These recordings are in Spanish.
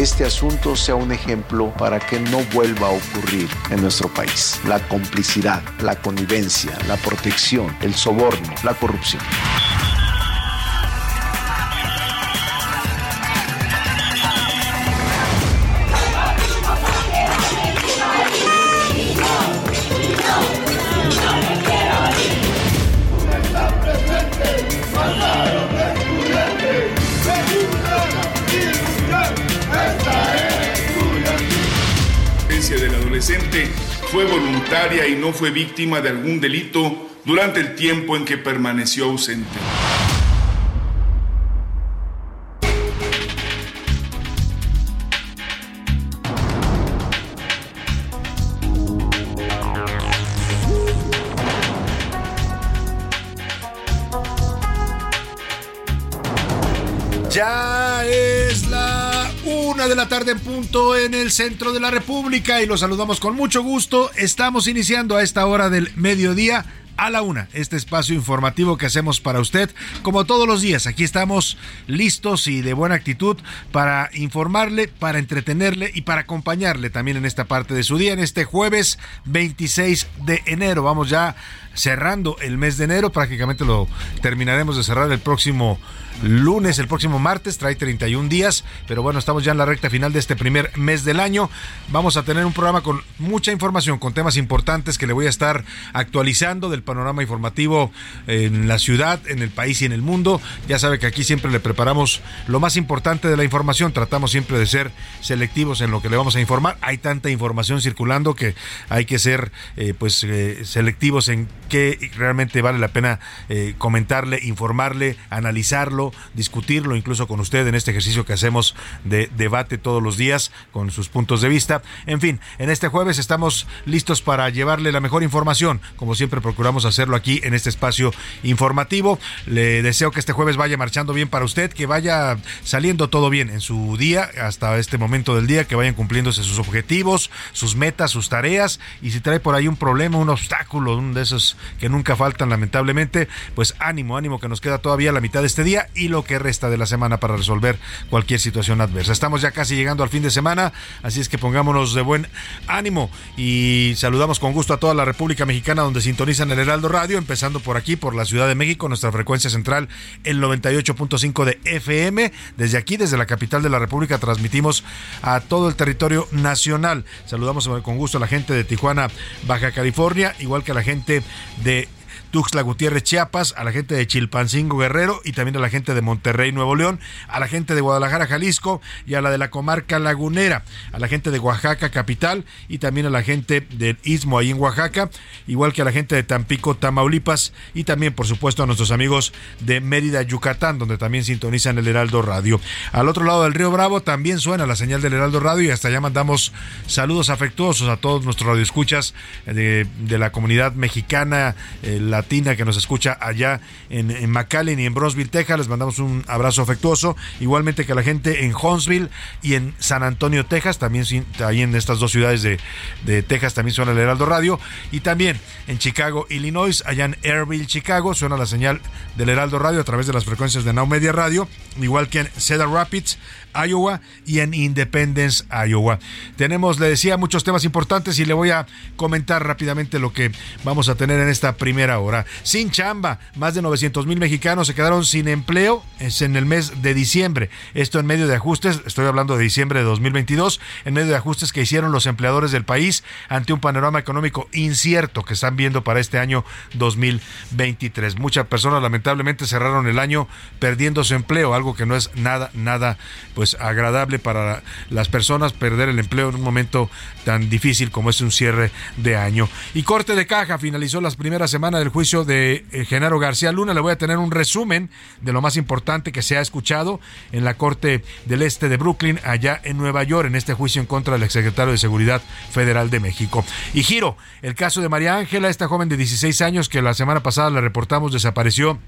Este asunto sea un ejemplo para que no vuelva a ocurrir en nuestro país. La complicidad, la connivencia, la protección, el soborno, la corrupción. Fue voluntaria y no fue víctima de algún delito durante el tiempo en que permaneció ausente. De la tarde en punto en el centro de la República y los saludamos con mucho gusto. Estamos iniciando a esta hora del mediodía a la una, este espacio informativo que hacemos para usted, como todos los días. Aquí estamos listos y de buena actitud para informarle, para entretenerle y para acompañarle también en esta parte de su día, en este jueves 26 de enero. Vamos ya cerrando el mes de enero, prácticamente lo terminaremos de cerrar el próximo lunes, el próximo martes, trae 31 días, pero bueno, estamos ya en la recta final de este primer mes del año. Vamos a tener un programa con mucha información, con temas importantes que le voy a estar actualizando del panorama informativo en la ciudad, en el país y en el mundo. Ya sabe que aquí siempre le preparamos lo más importante de la información, tratamos siempre de ser selectivos en lo que le vamos a informar. Hay tanta información circulando que hay que ser eh, pues eh, selectivos en qué realmente vale la pena eh, comentarle, informarle, analizarlo, discutirlo incluso con usted en este ejercicio que hacemos de debate todos los días con sus puntos de vista. En fin, en este jueves estamos listos para llevarle la mejor información, como siempre procuramos hacerlo aquí en este espacio informativo. Le deseo que este jueves vaya marchando bien para usted, que vaya saliendo todo bien en su día hasta este momento del día, que vayan cumpliéndose sus objetivos, sus metas, sus tareas y si trae por ahí un problema, un obstáculo, uno de esos que nunca faltan lamentablemente, pues ánimo, ánimo que nos queda todavía la mitad de este día y lo que resta de la semana para resolver cualquier situación adversa. Estamos ya casi llegando al fin de semana, así es que pongámonos de buen ánimo y saludamos con gusto a toda la República Mexicana donde sintonizan el Heraldo Radio, empezando por aquí, por la Ciudad de México, nuestra frecuencia central, el 98.5 de FM. Desde aquí, desde la capital de la República, transmitimos a todo el territorio nacional. Saludamos con gusto a la gente de Tijuana, Baja California, igual que a la gente de Tuxtla Gutiérrez, Chiapas, a la gente de Chilpancingo, Guerrero y también a la gente de Monterrey, Nuevo León, a la gente de Guadalajara, Jalisco y a la de la comarca lagunera, a la gente de Oaxaca, capital y también a la gente del Istmo ahí en Oaxaca, igual que a la gente de Tampico, Tamaulipas y también, por supuesto, a nuestros amigos de Mérida, Yucatán, donde también sintonizan el Heraldo Radio. Al otro lado del Río Bravo también suena la señal del Heraldo Radio y hasta allá mandamos saludos afectuosos a todos nuestros radioescuchas de, de la comunidad mexicana, eh, la latina que nos escucha allá en, en McAllen y en Brosville, Texas. Les mandamos un abrazo afectuoso. Igualmente que a la gente en Huntsville y en San Antonio, Texas. También ahí en estas dos ciudades de, de Texas también suena el Heraldo Radio. Y también en Chicago, Illinois, allá en Airville, Chicago, suena la señal del Heraldo Radio a través de las frecuencias de Now Media Radio. igual que en Cedar Rapids, Iowa y en Independence, Iowa. Tenemos, le decía, muchos temas importantes y le voy a comentar rápidamente lo que vamos a tener en esta primera hora. Sin chamba, más de 900 mil mexicanos se quedaron sin empleo en el mes de diciembre. Esto en medio de ajustes, estoy hablando de diciembre de 2022, en medio de ajustes que hicieron los empleadores del país ante un panorama económico incierto que están viendo para este año 2023. Muchas personas lamentablemente cerraron el año perdiendo su empleo, algo que no es nada, nada, pues pues agradable para las personas perder el empleo en un momento tan difícil como es un cierre de año. Y corte de caja finalizó las primeras semanas del juicio de eh, Genaro García Luna. Le voy a tener un resumen de lo más importante que se ha escuchado en la Corte del Este de Brooklyn, allá en Nueva York, en este juicio en contra del exsecretario de Seguridad Federal de México. Y giro, el caso de María Ángela, esta joven de 16 años que la semana pasada le reportamos desapareció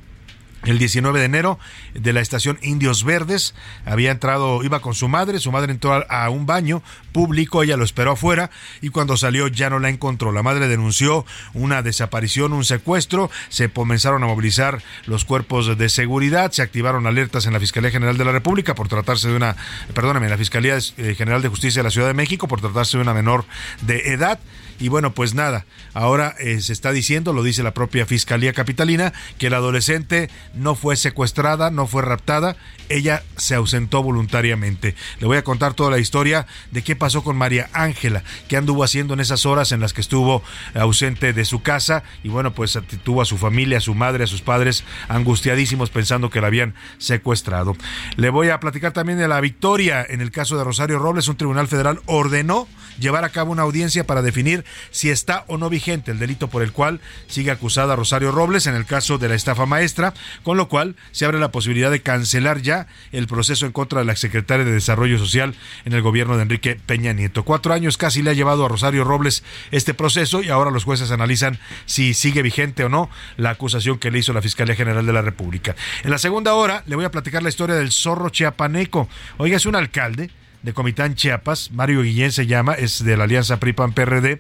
el 19 de enero de la estación Indios Verdes. Había entrado, iba con su madre, su madre entró a, un baño público, ella lo esperó afuera y cuando salió ya no la encontró. La madre denunció una desaparición, un secuestro, se comenzaron a movilizar los cuerpos de seguridad, se activaron alertas en la Fiscalía General de la República por tratarse de una, perdóname, en la Fiscalía eh, General de Justicia de la Ciudad de México por tratarse de una menor de edad. Y bueno, pues nada, ahora eh, se está diciendo, lo dice la propia Fiscalía Capitalina, que la adolescente no fue secuestrada, no fue raptada, ella se ausentó voluntariamente. Le voy a contar toda la historia de qué pasó con María Ángela, qué anduvo haciendo en esas horas en las que estuvo ausente de su casa y bueno, pues tuvo a su familia, a su madre, a sus padres angustiadísimos pensando que la habían secuestrado. Le voy a platicar también de la victoria en el caso de Rosario Robles, un tribunal federal ordenó llevar a cabo una audiencia para definir si está o no vigente el delito por el cual sigue acusada Rosario Robles en el caso de la estafa maestra, con lo cual se abre la posibilidad de cancelar ya el proceso en contra de la secretaria de Desarrollo Social en el gobierno de Enrique Peña Nieto. Cuatro años casi le ha llevado a Rosario Robles este proceso y ahora los jueces analizan si sigue vigente o no la acusación que le hizo la Fiscalía General de la República. En la segunda hora le voy a platicar la historia del zorro chiapaneco. Oiga, es un alcalde de Comitán Chiapas, Mario Guillén se llama, es de la Alianza PRIPAN-PRD,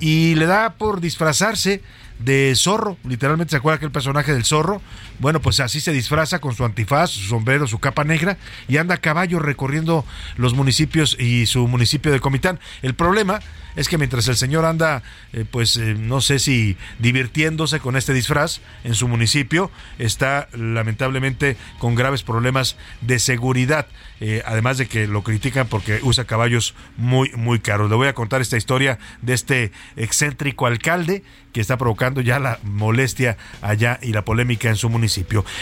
y le da por disfrazarse de zorro, literalmente se acuerda aquel personaje del zorro, bueno, pues así se disfraza con su antifaz, su sombrero, su capa negra y anda a caballo recorriendo los municipios y su municipio de Comitán. El problema es que mientras el señor anda, eh, pues eh, no sé si divirtiéndose con este disfraz en su municipio, está lamentablemente con graves problemas de seguridad, eh, además de que lo critican porque usa caballos muy, muy caros. Le voy a contar esta historia de este excéntrico alcalde que está provocando ya la molestia allá y la polémica en su municipio.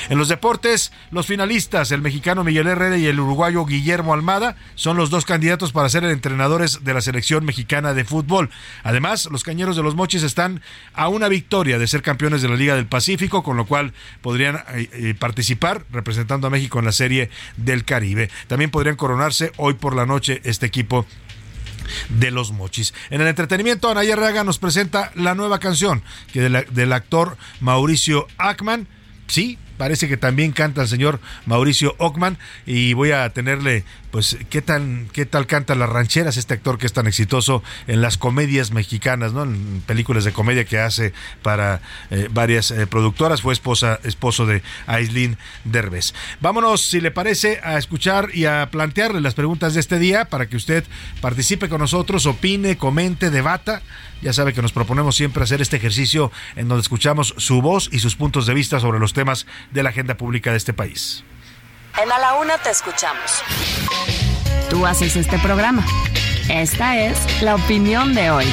En los deportes, los finalistas, el mexicano Miguel Herrera y el uruguayo Guillermo Almada, son los dos candidatos para ser entrenadores de la selección mexicana de fútbol. Además, los cañeros de los Mochis están a una victoria de ser campeones de la Liga del Pacífico, con lo cual podrían eh, eh, participar representando a México en la Serie del Caribe. También podrían coronarse hoy por la noche este equipo de los mochis. En el entretenimiento, Anaya Raga nos presenta la nueva canción que del actor Mauricio Ackman. Sí, parece que también canta el señor Mauricio Ockman y voy a tenerle pues qué tan qué tal canta las rancheras este actor que es tan exitoso en las comedias mexicanas, ¿no? En películas de comedia que hace para eh, varias eh, productoras, fue esposa esposo de Aislinn Derbez. Vámonos, si le parece, a escuchar y a plantearle las preguntas de este día para que usted participe con nosotros, opine, comente, debata. Ya sabe que nos proponemos siempre hacer este ejercicio en donde escuchamos su voz y sus puntos de vista sobre los temas de la agenda pública de este país. En A la Una te escuchamos. Tú haces este programa. Esta es la opinión de hoy.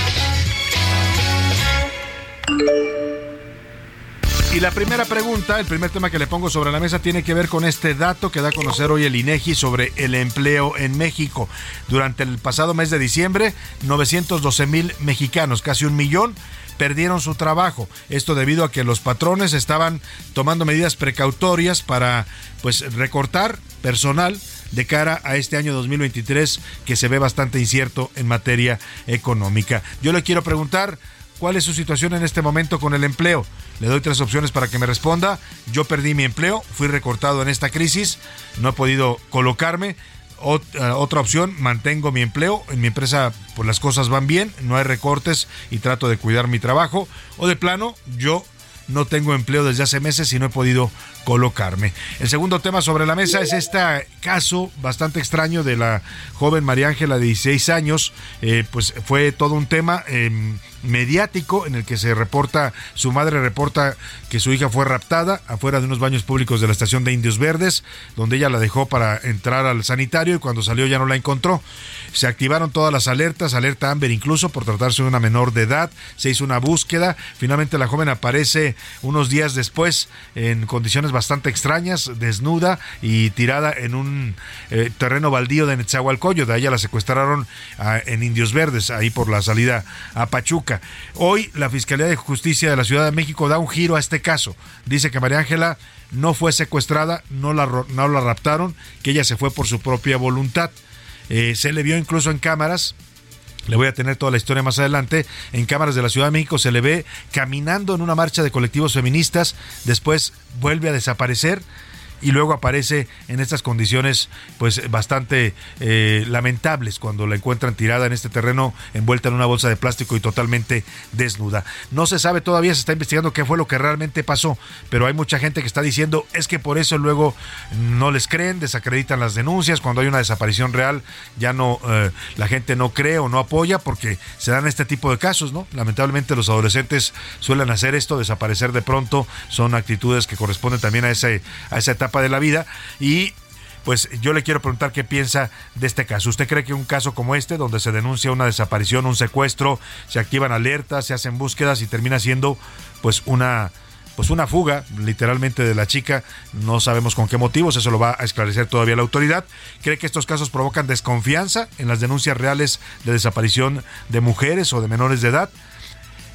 Y la primera pregunta, el primer tema que le pongo sobre la mesa tiene que ver con este dato que da a conocer hoy el INEGI sobre el empleo en México. Durante el pasado mes de diciembre, 912 mil mexicanos, casi un millón, perdieron su trabajo. Esto debido a que los patrones estaban tomando medidas precautorias para pues recortar personal de cara a este año 2023 que se ve bastante incierto en materia económica. Yo le quiero preguntar cuál es su situación en este momento con el empleo. Le doy tres opciones para que me responda. Yo perdí mi empleo, fui recortado en esta crisis, no he podido colocarme. Eh, otra opción, mantengo mi empleo. En mi empresa, pues las cosas van bien, no hay recortes y trato de cuidar mi trabajo. O de plano, yo no tengo empleo desde hace meses y no he podido colocarme. El segundo tema sobre la mesa es este caso bastante extraño de la joven María Ángela de 16 años. Eh, pues fue todo un tema. Em, mediático en el que se reporta, su madre reporta que su hija fue raptada afuera de unos baños públicos de la estación de Indios Verdes, donde ella la dejó para entrar al sanitario y cuando salió ya no la encontró. Se activaron todas las alertas, alerta Amber incluso por tratarse de una menor de edad, se hizo una búsqueda, finalmente la joven aparece unos días después en condiciones bastante extrañas, desnuda y tirada en un eh, terreno baldío de Netzahualcoyo. De ella la secuestraron ah, en Indios Verdes, ahí por la salida a Pachuca. Hoy la Fiscalía de Justicia de la Ciudad de México da un giro a este caso. Dice que María Ángela no fue secuestrada, no la, no la raptaron, que ella se fue por su propia voluntad. Eh, se le vio incluso en cámaras le voy a tener toda la historia más adelante. En cámaras de la Ciudad de México se le ve caminando en una marcha de colectivos feministas, después vuelve a desaparecer y luego aparece en estas condiciones pues bastante eh, lamentables cuando la encuentran tirada en este terreno envuelta en una bolsa de plástico y totalmente desnuda. No se sabe todavía, se está investigando qué fue lo que realmente pasó, pero hay mucha gente que está diciendo es que por eso luego no les creen, desacreditan las denuncias, cuando hay una desaparición real ya no eh, la gente no cree o no apoya porque se dan este tipo de casos, ¿no? Lamentablemente los adolescentes suelen hacer esto, desaparecer de pronto, son actitudes que corresponden también a a esa etapa de la vida y pues yo le quiero preguntar qué piensa de este caso. ¿Usted cree que un caso como este, donde se denuncia una desaparición, un secuestro, se activan alertas, se hacen búsquedas y termina siendo pues una pues una fuga literalmente de la chica, no sabemos con qué motivos, eso lo va a esclarecer todavía la autoridad. ¿Cree que estos casos provocan desconfianza en las denuncias reales de desaparición de mujeres o de menores de edad?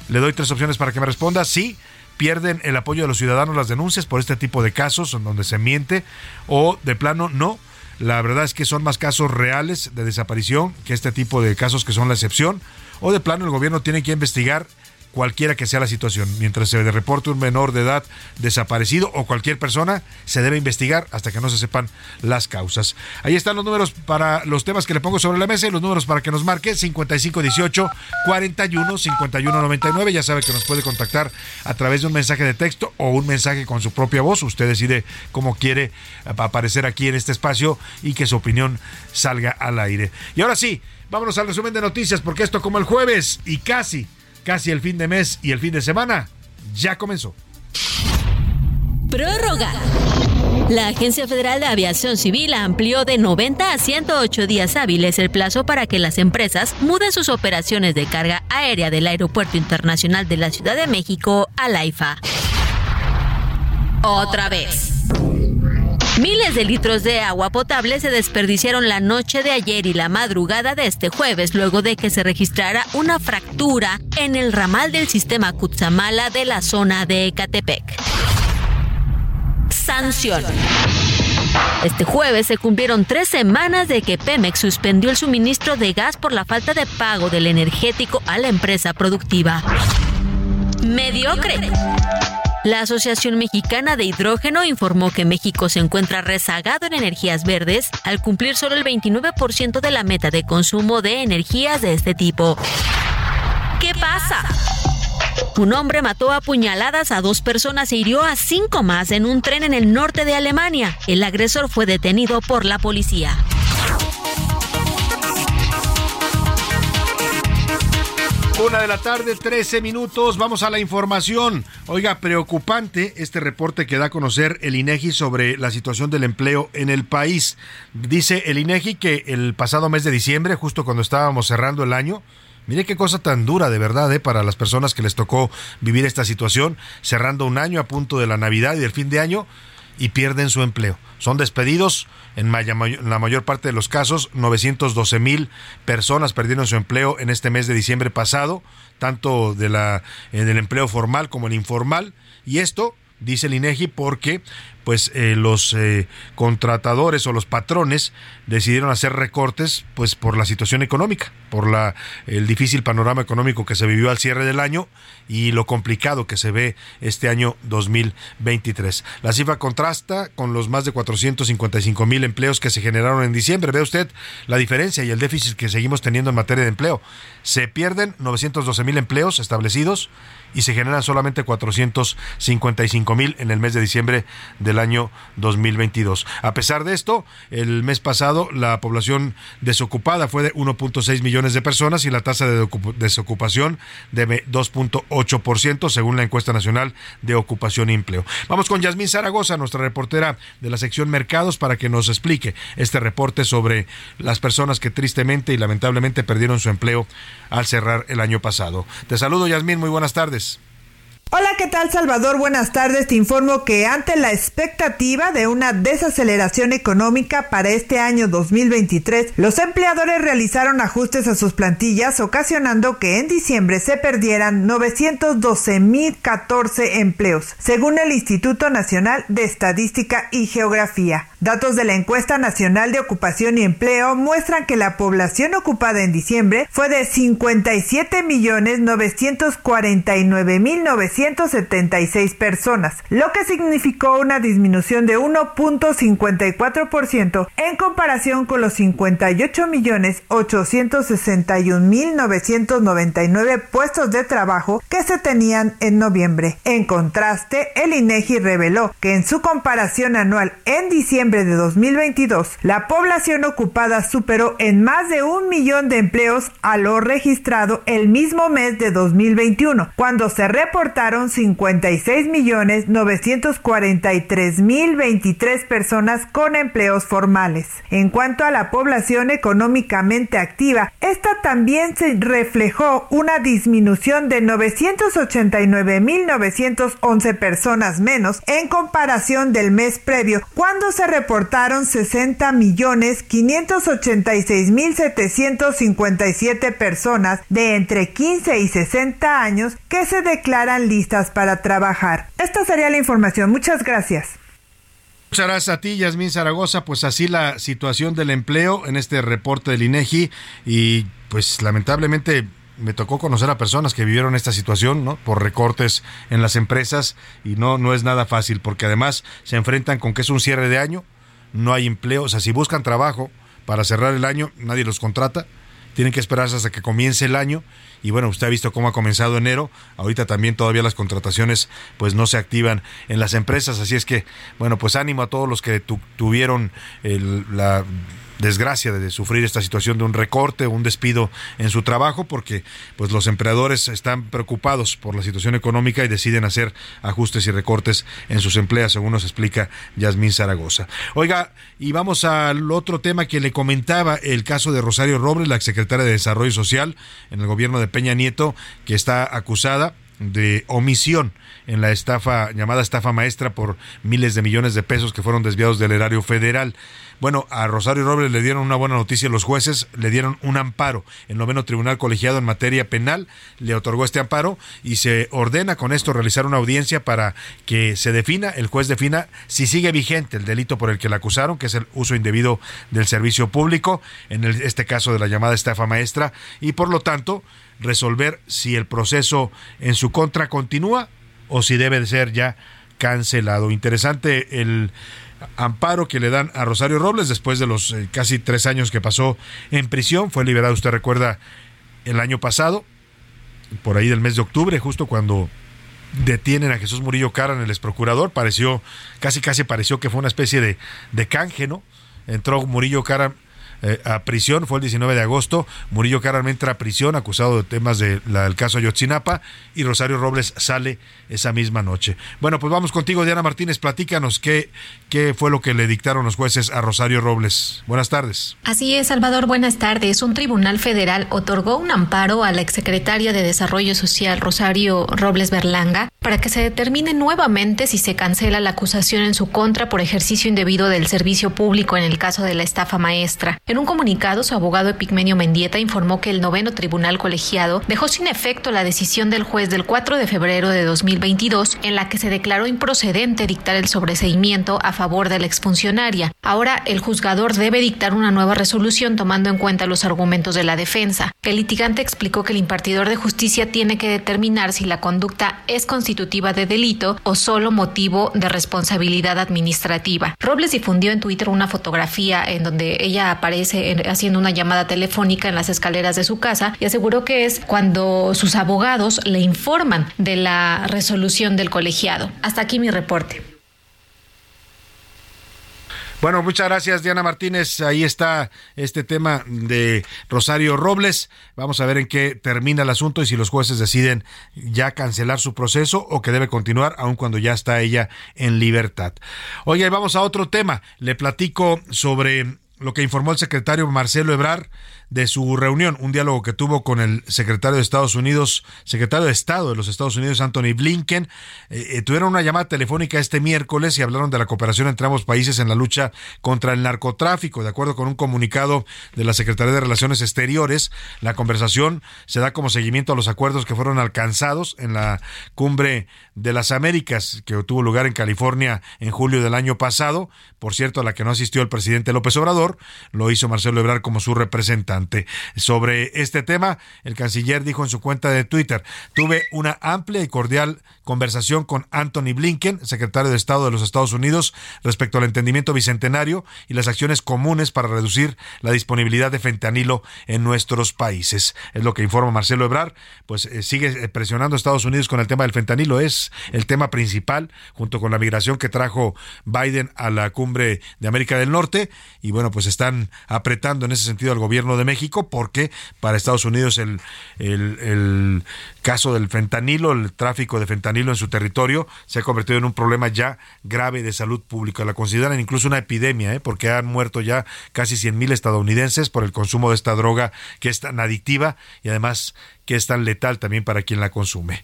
Le doy tres opciones para que me responda. Sí, pierden el apoyo de los ciudadanos las denuncias por este tipo de casos en donde se miente o de plano no. La verdad es que son más casos reales de desaparición que este tipo de casos que son la excepción. O de plano el gobierno tiene que investigar cualquiera que sea la situación. Mientras se reporte un menor de edad desaparecido o cualquier persona, se debe investigar hasta que no se sepan las causas. Ahí están los números para los temas que le pongo sobre la mesa y los números para que nos marque 5518 41 51 Ya sabe que nos puede contactar a través de un mensaje de texto o un mensaje con su propia voz. Usted decide cómo quiere aparecer aquí en este espacio y que su opinión salga al aire. Y ahora sí, vámonos al resumen de noticias porque esto como el jueves y casi Casi el fin de mes y el fin de semana ya comenzó. Prórroga. La Agencia Federal de Aviación Civil amplió de 90 a 108 días hábiles el plazo para que las empresas muden sus operaciones de carga aérea del Aeropuerto Internacional de la Ciudad de México a la IFA. Otra vez. Miles de litros de agua potable se desperdiciaron la noche de ayer y la madrugada de este jueves luego de que se registrara una fractura en el ramal del sistema Cutzamala de la zona de Ecatepec. Sanción. Este jueves se cumplieron tres semanas de que Pemex suspendió el suministro de gas por la falta de pago del energético a la empresa productiva. Mediocre. La Asociación Mexicana de Hidrógeno informó que México se encuentra rezagado en energías verdes al cumplir solo el 29% de la meta de consumo de energías de este tipo. ¿Qué pasa? Un hombre mató a puñaladas a dos personas e hirió a cinco más en un tren en el norte de Alemania. El agresor fue detenido por la policía. Una de la tarde, 13 minutos. Vamos a la información. Oiga, preocupante este reporte que da a conocer el INEGI sobre la situación del empleo en el país. Dice el INEGI que el pasado mes de diciembre, justo cuando estábamos cerrando el año, Mire qué cosa tan dura de verdad ¿eh? para las personas que les tocó vivir esta situación, cerrando un año a punto de la Navidad y del fin de año y pierden su empleo. Son despedidos, en la mayor parte de los casos, 912 mil personas perdieron su empleo en este mes de diciembre pasado, tanto de la, en el empleo formal como el informal, y esto dice el INEGI, porque pues eh, los eh, contratadores o los patrones decidieron hacer recortes pues por la situación económica, por la el difícil panorama económico que se vivió al cierre del año y lo complicado que se ve este año 2023. La cifra contrasta con los más de 455 mil empleos que se generaron en diciembre. Ve usted la diferencia y el déficit que seguimos teniendo en materia de empleo. Se pierden 912 mil empleos establecidos y se generan solamente 455 mil en el mes de diciembre del año 2022. A pesar de esto, el mes pasado la población desocupada fue de 1.6 millones de personas y la tasa de desocupación de 2.8% según la encuesta nacional de ocupación y empleo. Vamos con Yasmín Zaragoza, nuestra reportera de la sección Mercados, para que nos explique este reporte sobre las personas que tristemente y lamentablemente perdieron su empleo al cerrar el año pasado. Te saludo, Yasmín, muy buenas tardes. Hola, ¿qué tal Salvador? Buenas tardes. Te informo que ante la expectativa de una desaceleración económica para este año 2023, los empleadores realizaron ajustes a sus plantillas, ocasionando que en diciembre se perdieran 912.014 empleos, según el Instituto Nacional de Estadística y Geografía. Datos de la encuesta nacional de ocupación y empleo muestran que la población ocupada en diciembre fue de 57.949.976 personas, lo que significó una disminución de 1.54% en comparación con los 58.861.999 puestos de trabajo que se tenían en noviembre. En contraste, el INEGI reveló que en su comparación anual en diciembre de 2022, la población ocupada superó en más de un millón de empleos a lo registrado el mismo mes de 2021, cuando se reportaron 56 millones 943 mil 23 personas con empleos formales. En cuanto a la población económicamente activa, esta también se reflejó una disminución de 989 mil 911 personas menos en comparación del mes previo, cuando se reportaron 60 millones 586 mil 757 personas de entre 15 y 60 años que se declaran para trabajar. Esta sería la información. Muchas gracias. Muchas gracias a ti, Yasmín Zaragoza. Pues así la situación del empleo en este reporte del INEGI y pues lamentablemente me tocó conocer a personas que vivieron esta situación, ¿no? Por recortes en las empresas y no, no es nada fácil porque además se enfrentan con que es un cierre de año, no hay empleo, o sea, si buscan trabajo para cerrar el año, nadie los contrata, tienen que esperarse hasta que comience el año y bueno, usted ha visto cómo ha comenzado enero, ahorita también todavía las contrataciones pues no se activan en las empresas, así es que bueno, pues ánimo a todos los que tuvieron el, la desgracia de sufrir esta situación de un recorte o un despido en su trabajo porque pues los empleadores están preocupados por la situación económica y deciden hacer ajustes y recortes en sus empleos, según nos explica Yasmín Zaragoza. Oiga, y vamos al otro tema que le comentaba, el caso de Rosario Robles, la exsecretaria de Desarrollo Social en el gobierno de Peña Nieto, que está acusada de omisión en la estafa llamada estafa maestra por miles de millones de pesos que fueron desviados del erario federal. Bueno, a Rosario Robles le dieron una buena noticia los jueces, le dieron un amparo. El noveno tribunal colegiado en materia penal le otorgó este amparo y se ordena con esto realizar una audiencia para que se defina, el juez defina si sigue vigente el delito por el que la acusaron, que es el uso indebido del servicio público, en este caso de la llamada estafa maestra, y por lo tanto resolver si el proceso en su contra continúa o si debe de ser ya cancelado. Interesante el amparo que le dan a Rosario Robles después de los eh, casi tres años que pasó en prisión. Fue liberado, usted recuerda, el año pasado, por ahí del mes de octubre, justo cuando detienen a Jesús Murillo Caran, el ex procurador. Pareció, casi casi pareció que fue una especie de, de canje, ¿no? Entró Murillo Caran eh, a prisión, fue el 19 de agosto. Murillo Caram entra a prisión acusado de temas del caso Ayotzinapa y Rosario Robles sale esa misma noche. Bueno, pues vamos contigo, Diana Martínez, platícanos qué, qué fue lo que le dictaron los jueces a Rosario Robles. Buenas tardes. Así es, Salvador, buenas tardes. Un tribunal federal otorgó un amparo a la exsecretaria de Desarrollo Social, Rosario Robles Berlanga, para que se determine nuevamente si se cancela la acusación en su contra por ejercicio indebido del servicio público en el caso de la estafa maestra. En un comunicado, su abogado Epigmenio Mendieta informó que el noveno tribunal colegiado dejó sin efecto la decisión del juez del 4 de febrero de 2022 en la que se declaró improcedente dictar el sobreseimiento a favor de la exfuncionaria. Ahora el juzgador debe dictar una nueva resolución tomando en cuenta los argumentos de la defensa. El litigante explicó que el impartidor de justicia tiene que determinar si la conducta es constitutiva de delito o solo motivo de responsabilidad administrativa. Robles difundió en Twitter una fotografía en donde ella aparece haciendo una llamada telefónica en las escaleras de su casa y aseguró que es cuando sus abogados le informan de la resolución del colegiado. Hasta aquí mi reporte. Bueno, muchas gracias Diana Martínez. Ahí está este tema de Rosario Robles. Vamos a ver en qué termina el asunto y si los jueces deciden ya cancelar su proceso o que debe continuar aun cuando ya está ella en libertad. Oye, vamos a otro tema. Le platico sobre lo que informó el secretario Marcelo Ebrar de su reunión, un diálogo que tuvo con el secretario de Estados Unidos, secretario de Estado de los Estados Unidos, Anthony Blinken. Eh, eh, tuvieron una llamada telefónica este miércoles y hablaron de la cooperación entre ambos países en la lucha contra el narcotráfico. De acuerdo con un comunicado de la Secretaría de Relaciones Exteriores, la conversación se da como seguimiento a los acuerdos que fueron alcanzados en la cumbre de las Américas, que tuvo lugar en California en julio del año pasado. Por cierto, a la que no asistió el presidente López Obrador, lo hizo Marcelo Ebrard como su representante. Sobre este tema, el canciller dijo en su cuenta de Twitter, tuve una amplia y cordial conversación con Anthony Blinken, secretario de Estado de los Estados Unidos, respecto al entendimiento bicentenario y las acciones comunes para reducir la disponibilidad de fentanilo en nuestros países. Es lo que informa Marcelo Ebrar, pues eh, sigue presionando a Estados Unidos con el tema del fentanilo, es el tema principal, junto con la migración que trajo Biden a la cumbre de América del Norte, y bueno, pues están apretando en ese sentido al gobierno de México, porque para Estados Unidos el, el, caso del fentanilo, el tráfico de fentanilo en su territorio, se ha convertido en un problema ya grave de salud pública. La consideran incluso una epidemia, ¿eh? porque han muerto ya casi 100.000 estadounidenses por el consumo de esta droga que es tan adictiva y además que es tan letal también para quien la consume.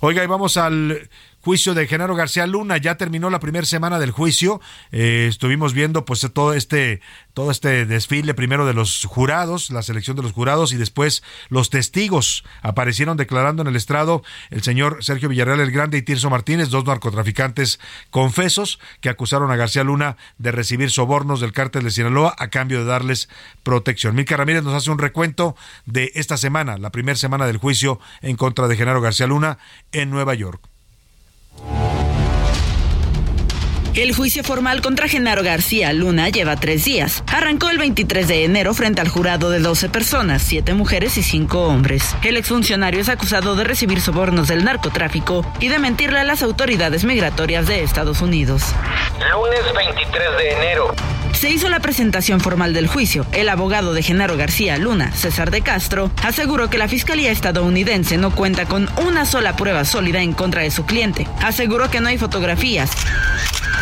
Oiga, y vamos al juicio de Genaro García Luna. Ya terminó la primera semana del juicio. Eh, estuvimos viendo pues todo este todo este desfile primero de los jurados, la selección de los jurados y después los testigos aparecieron declarando en el estrado el señor Sergio Villarreal el Grande y Tirso Martínez, dos narcotraficantes confesos que acusaron a García Luna de recibir sobornos del cártel de Sinaloa a cambio de darles protección. Milka Ramírez nos hace un recuento de esta semana, la primera semana del juicio en contra de Genaro García Luna en Nueva York. El juicio formal contra Genaro García Luna lleva tres días. Arrancó el 23 de enero frente al jurado de 12 personas, siete mujeres y cinco hombres. El exfuncionario es acusado de recibir sobornos del narcotráfico y de mentirle a las autoridades migratorias de Estados Unidos. Lunes 23 de enero. Se hizo la presentación formal del juicio. El abogado de Genaro García Luna, César de Castro, aseguró que la Fiscalía estadounidense no cuenta con una sola prueba sólida en contra de su cliente. Aseguró que no hay fotografías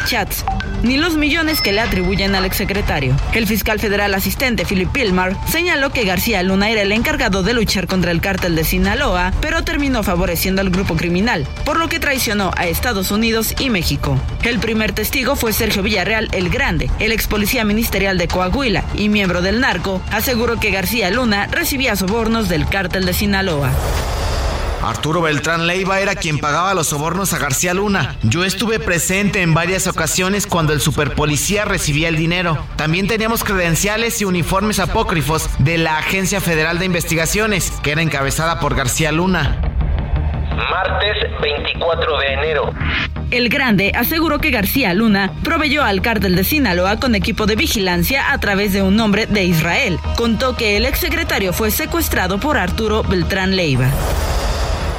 chats, ni los millones que le atribuyen al exsecretario. El fiscal federal asistente Philip Pilmar señaló que García Luna era el encargado de luchar contra el cártel de Sinaloa, pero terminó favoreciendo al grupo criminal, por lo que traicionó a Estados Unidos y México. El primer testigo fue Sergio Villarreal el Grande, el ex policía ministerial de Coahuila y miembro del narco, aseguró que García Luna recibía sobornos del cártel de Sinaloa. Arturo Beltrán Leiva era quien pagaba los sobornos a García Luna. Yo estuve presente en varias ocasiones cuando el superpolicía recibía el dinero. También teníamos credenciales y uniformes apócrifos de la Agencia Federal de Investigaciones, que era encabezada por García Luna. Martes 24 de enero. El Grande aseguró que García Luna proveyó al cártel de Sinaloa con equipo de vigilancia a través de un nombre de Israel. Contó que el exsecretario fue secuestrado por Arturo Beltrán Leiva.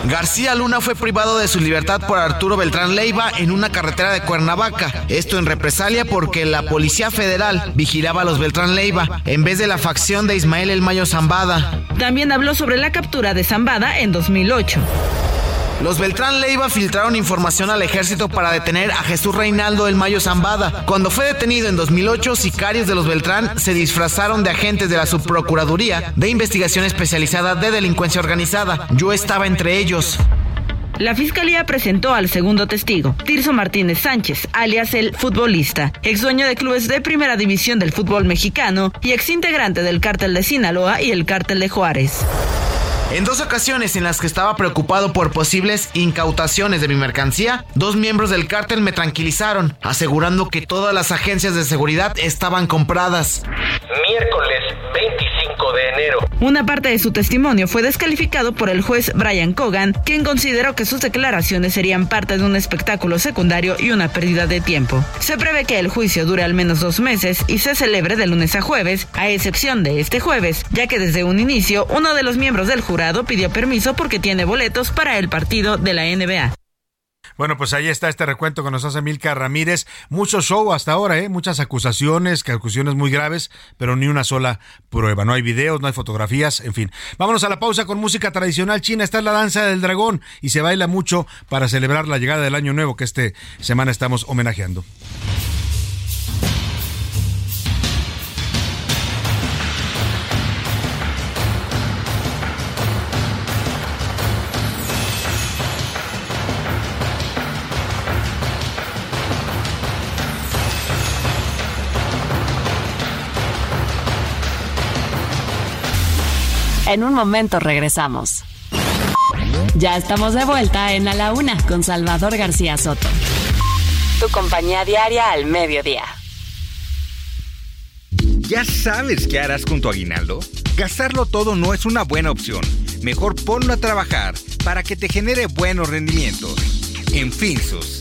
García Luna fue privado de su libertad por Arturo Beltrán Leiva en una carretera de Cuernavaca. Esto en represalia porque la Policía Federal vigilaba a los Beltrán Leiva en vez de la facción de Ismael El Mayo Zambada. También habló sobre la captura de Zambada en 2008. Los Beltrán Leiva filtraron información al ejército para detener a Jesús Reinaldo El Mayo Zambada. Cuando fue detenido en 2008, sicarios de los Beltrán se disfrazaron de agentes de la Subprocuraduría de Investigación Especializada de Delincuencia Organizada. Yo estaba entre ellos. La fiscalía presentó al segundo testigo, Tirso Martínez Sánchez, alias el futbolista, ex dueño de clubes de primera división del fútbol mexicano y ex integrante del cártel de Sinaloa y el cártel de Juárez. En dos ocasiones en las que estaba preocupado por posibles incautaciones de mi mercancía, dos miembros del cártel me tranquilizaron, asegurando que todas las agencias de seguridad estaban compradas. Miércoles 25 Una parte de su testimonio fue descalificado por el juez Brian Cogan, quien consideró que sus declaraciones serían parte de un espectáculo secundario y una pérdida de tiempo. Se prevé que el juicio dure al menos dos meses y se celebre de lunes a jueves, a excepción de este jueves, ya que desde un inicio uno de los miembros del jurado pidió permiso porque tiene boletos para el partido de la NBA. Bueno, pues ahí está este recuento que nos hace Milka Ramírez. Mucho show hasta ahora, ¿eh? Muchas acusaciones, acusaciones muy graves, pero ni una sola prueba. No hay videos, no hay fotografías, en fin. Vámonos a la pausa con música tradicional china. Está la danza del dragón y se baila mucho para celebrar la llegada del año nuevo que esta semana estamos homenajeando. En un momento regresamos. Ya estamos de vuelta en A la Una con Salvador García Soto. Tu compañía diaria al mediodía. ¿Ya sabes qué harás con tu aguinaldo? Gastarlo todo no es una buena opción. Mejor ponlo a trabajar para que te genere buenos rendimientos. En Finsus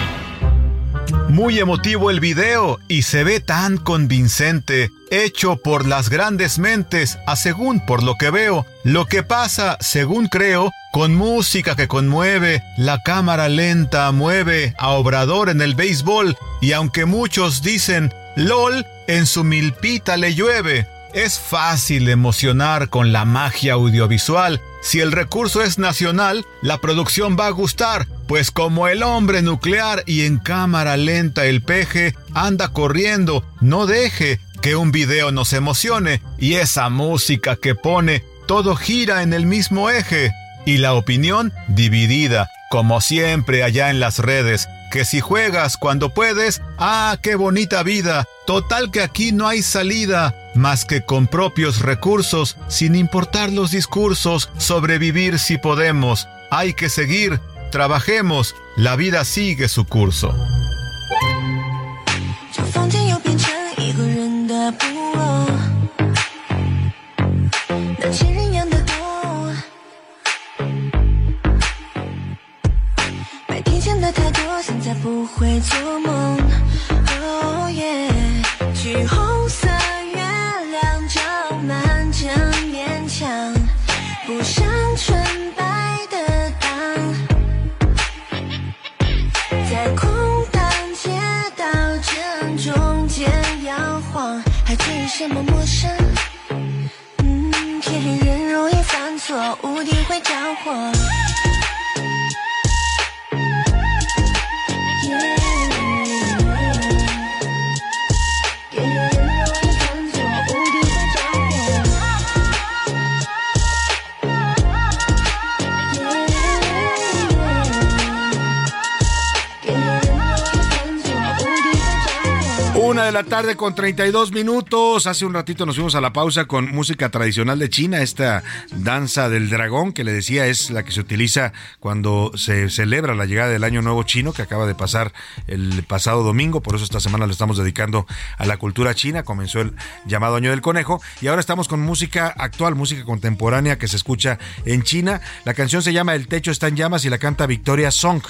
Muy emotivo el video y se ve tan convincente, hecho por las grandes mentes, a según por lo que veo. Lo que pasa, según creo, con música que conmueve, la cámara lenta mueve a Obrador en el béisbol y aunque muchos dicen LOL, en su milpita le llueve. Es fácil emocionar con la magia audiovisual. Si el recurso es nacional, la producción va a gustar, pues como el hombre nuclear y en cámara lenta el peje anda corriendo, no deje que un video nos emocione. Y esa música que pone, todo gira en el mismo eje. Y la opinión dividida, como siempre allá en las redes, que si juegas cuando puedes, ah, qué bonita vida, total que aquí no hay salida, más que con propios recursos, sin importar los discursos, sobrevivir si podemos, hay que seguir, trabajemos, la vida sigue su curso. 这么陌生。嗯，天黑人容易犯错，屋顶会着火。La tarde con 32 minutos. Hace un ratito nos fuimos a la pausa con música tradicional de China, esta danza del dragón que le decía es la que se utiliza cuando se celebra la llegada del año nuevo chino que acaba de pasar el pasado domingo. Por eso esta semana lo estamos dedicando a la cultura china. Comenzó el llamado año del conejo y ahora estamos con música actual, música contemporánea que se escucha en China. La canción se llama El techo está en llamas y la canta Victoria Song.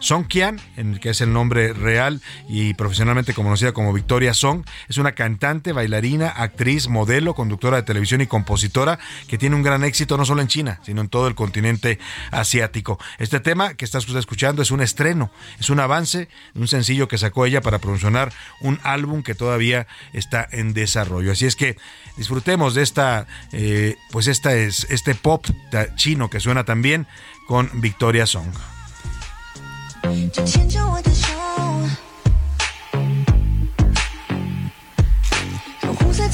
Song Qian, que es el nombre real y profesionalmente conocida como Victoria Song es una cantante, bailarina, actriz, modelo, conductora de televisión y compositora que tiene un gran éxito no solo en China, sino en todo el continente asiático. Este tema que estás escuchando es un estreno, es un avance, un sencillo que sacó ella para promocionar un álbum que todavía está en desarrollo. Así es que disfrutemos de esta, eh, pues esta es este pop chino que suena también con Victoria Song. 色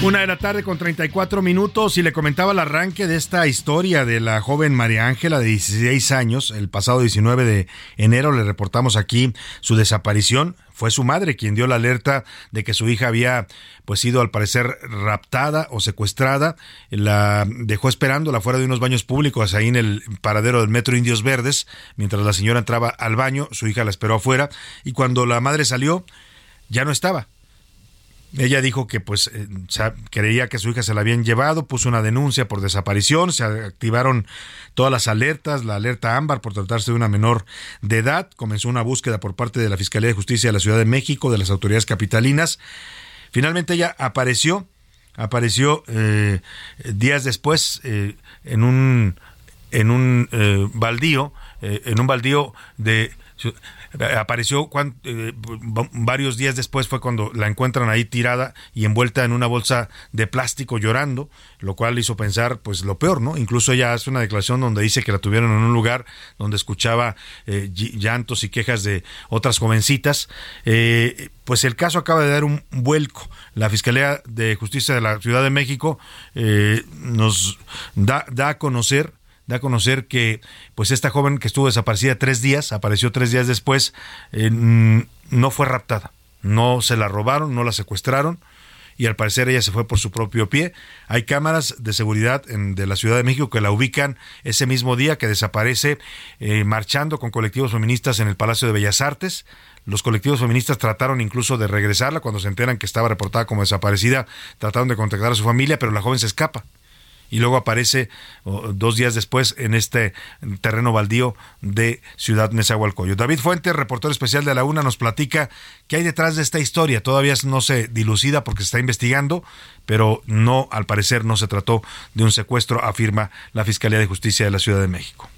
Una de la tarde con 34 minutos y le comentaba el arranque de esta historia de la joven María Ángela de 16 años. El pasado 19 de enero le reportamos aquí su desaparición. Fue su madre quien dio la alerta de que su hija había pues sido al parecer raptada o secuestrada. La dejó esperándola fuera de unos baños públicos ahí en el paradero del Metro Indios Verdes. Mientras la señora entraba al baño, su hija la esperó afuera y cuando la madre salió ya no estaba ella dijo que pues eh, creía que su hija se la habían llevado, puso una denuncia por desaparición, se activaron todas las alertas, la alerta ámbar por tratarse de una menor de edad, comenzó una búsqueda por parte de la Fiscalía de Justicia de la Ciudad de México, de las autoridades capitalinas. Finalmente ella apareció, apareció eh, días después eh, en un en un baldío, en un baldío de apareció eh, varios días después fue cuando la encuentran ahí tirada y envuelta en una bolsa de plástico llorando, lo cual hizo pensar pues lo peor, ¿no? Incluso ella hace una declaración donde dice que la tuvieron en un lugar donde escuchaba eh, llantos y quejas de otras jovencitas. Eh, pues el caso acaba de dar un vuelco. La Fiscalía de Justicia de la Ciudad de México nos da, da a conocer da a conocer que pues esta joven que estuvo desaparecida tres días, apareció tres días después, eh, no fue raptada, no se la robaron, no la secuestraron y al parecer ella se fue por su propio pie. Hay cámaras de seguridad en, de la Ciudad de México que la ubican ese mismo día que desaparece eh, marchando con colectivos feministas en el Palacio de Bellas Artes. Los colectivos feministas trataron incluso de regresarla cuando se enteran que estaba reportada como desaparecida, trataron de contactar a su familia, pero la joven se escapa y luego aparece dos días después en este terreno baldío de Ciudad Nezahualcóyotl. David Fuentes, reportero especial de la UNA, nos platica qué hay detrás de esta historia. Todavía no se dilucida porque se está investigando, pero no, al parecer, no se trató de un secuestro, afirma la Fiscalía de Justicia de la Ciudad de México.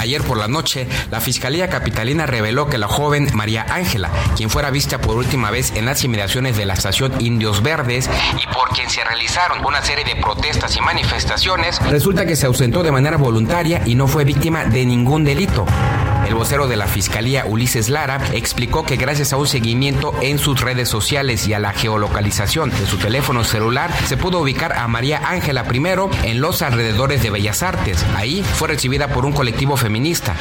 Ayer por la noche, la Fiscalía Capitalina reveló que la joven María Ángela, quien fuera vista por última vez en las inmediaciones de la estación Indios Verdes y por quien se realizaron una serie de protestas y manifestaciones, resulta que se ausentó de manera voluntaria y no fue víctima de ningún delito. El vocero de la Fiscalía, Ulises Lara, explicó que gracias a un seguimiento en sus redes sociales y a la geolocalización de su teléfono celular, se pudo ubicar a María Ángela primero en los alrededores de Bellas Artes. Ahí fue recibida por un colectivo